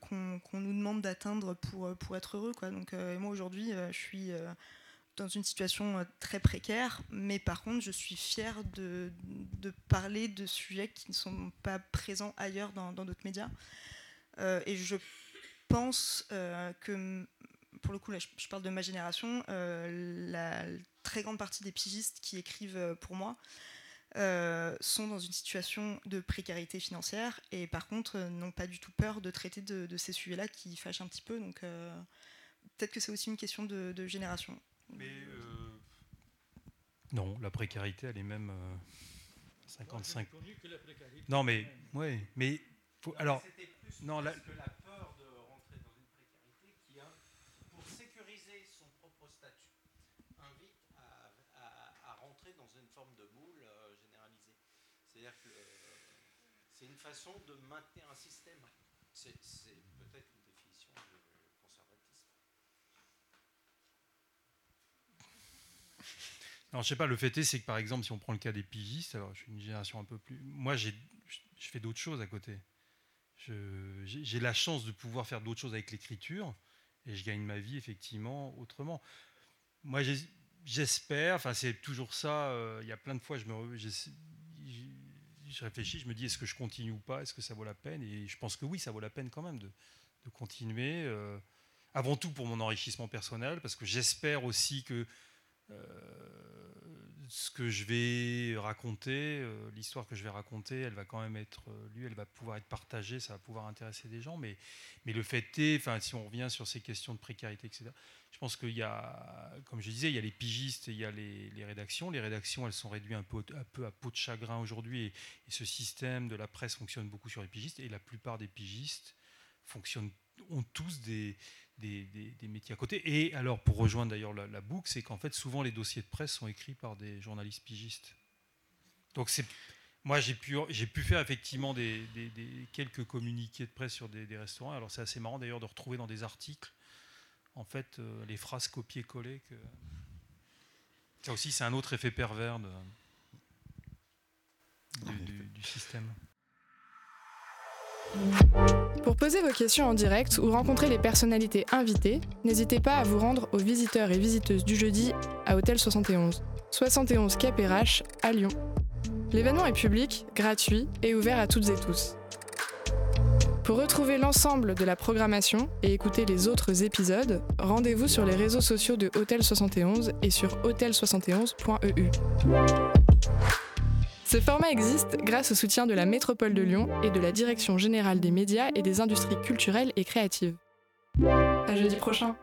qu'on nous demande d'atteindre pour, pour être heureux quoi. donc moi aujourd'hui je suis dans une situation très précaire, mais par contre, je suis fière de, parler de sujets qui ne sont pas présents ailleurs dans d'autres médias. Euh, et je pense euh, que, pour le coup, là, je, parle de ma génération, euh, la très grande partie des pigistes qui écrivent pour moi sont dans une situation de précarité financière et par contre n'ont pas du tout peur de traiter de, ces sujets-là qui fâchent un petit peu. Donc peut-être que c'est aussi une question de génération. Mais non, la précarité, elle est même 55. Non, mais ouais, mais faut, alors non, la... que la peur de rentrer dans une précarité qui, a, pour sécuriser son propre statut, invite à, à, rentrer dans une forme de boule euh, généralisée. C'est-à-dire que euh, c'est une façon de maintenir un système. C'est peut-être une définition du conservatisme. Je sais pas, le fait est, c'est que par exemple, si on prend le cas des pigistes, alors je suis une génération un peu plus. Moi, je fais d'autres choses à côté j'ai la chance de pouvoir faire d'autres choses avec l'écriture et je gagne ma vie effectivement autrement. Moi, j'espère, enfin c'est toujours ça. Euh, il y a plein de fois, je réfléchis, je me dis est-ce que je continue ou pas, est-ce que ça vaut la peine? Et je pense que oui, ça vaut la peine quand même de, continuer. Euh, avant tout pour mon enrichissement personnel, parce que j'espère aussi que ce que je vais raconter, euh, l'histoire que je vais raconter, elle va quand même être euh, lue, elle va pouvoir être partagée, ça va pouvoir intéresser des gens. Mais, mais le fait est, si on revient sur ces questions de précarité, etc., je pense qu'il y a, comme je disais, il y a les pigistes et il y a les, rédactions. Les rédactions, elles sont réduites un peu, un peu à peau de chagrin aujourd'hui. Et, et, ce système de la presse fonctionne beaucoup sur les pigistes. Et la plupart des pigistes fonctionnent, ont tous des, des, métiers à côté. Et alors, pour rejoindre d'ailleurs la, boucle, c'est qu'en fait, souvent les dossiers de presse sont écrits par des journalistes pigistes. Donc, c'est, moi, j'ai pu, j'ai pu faire effectivement des, quelques communiqués de presse sur des, restaurants. Alors, c'est assez marrant d'ailleurs de retrouver dans des articles, en fait, euh, les phrases copiées-collées. Que... Ça aussi, c'est un autre effet pervers du système. Pour poser vos questions en direct ou rencontrer les personnalités invitées, n'hésitez pas à vous rendre aux visiteurs et visiteuses du jeudi à Hôtel 71, 71 KPRH à Lyon. L'événement est public, gratuit et ouvert à toutes et tous. Pour retrouver l'ensemble de la programmation et écouter les autres épisodes, rendez-vous sur les réseaux sociaux de Hôtel 71 et sur hôtel71.eu. Ce format existe grâce au soutien de la Métropole de Lyon et de la Direction générale des médias et des industries culturelles et créatives. À jeudi prochain!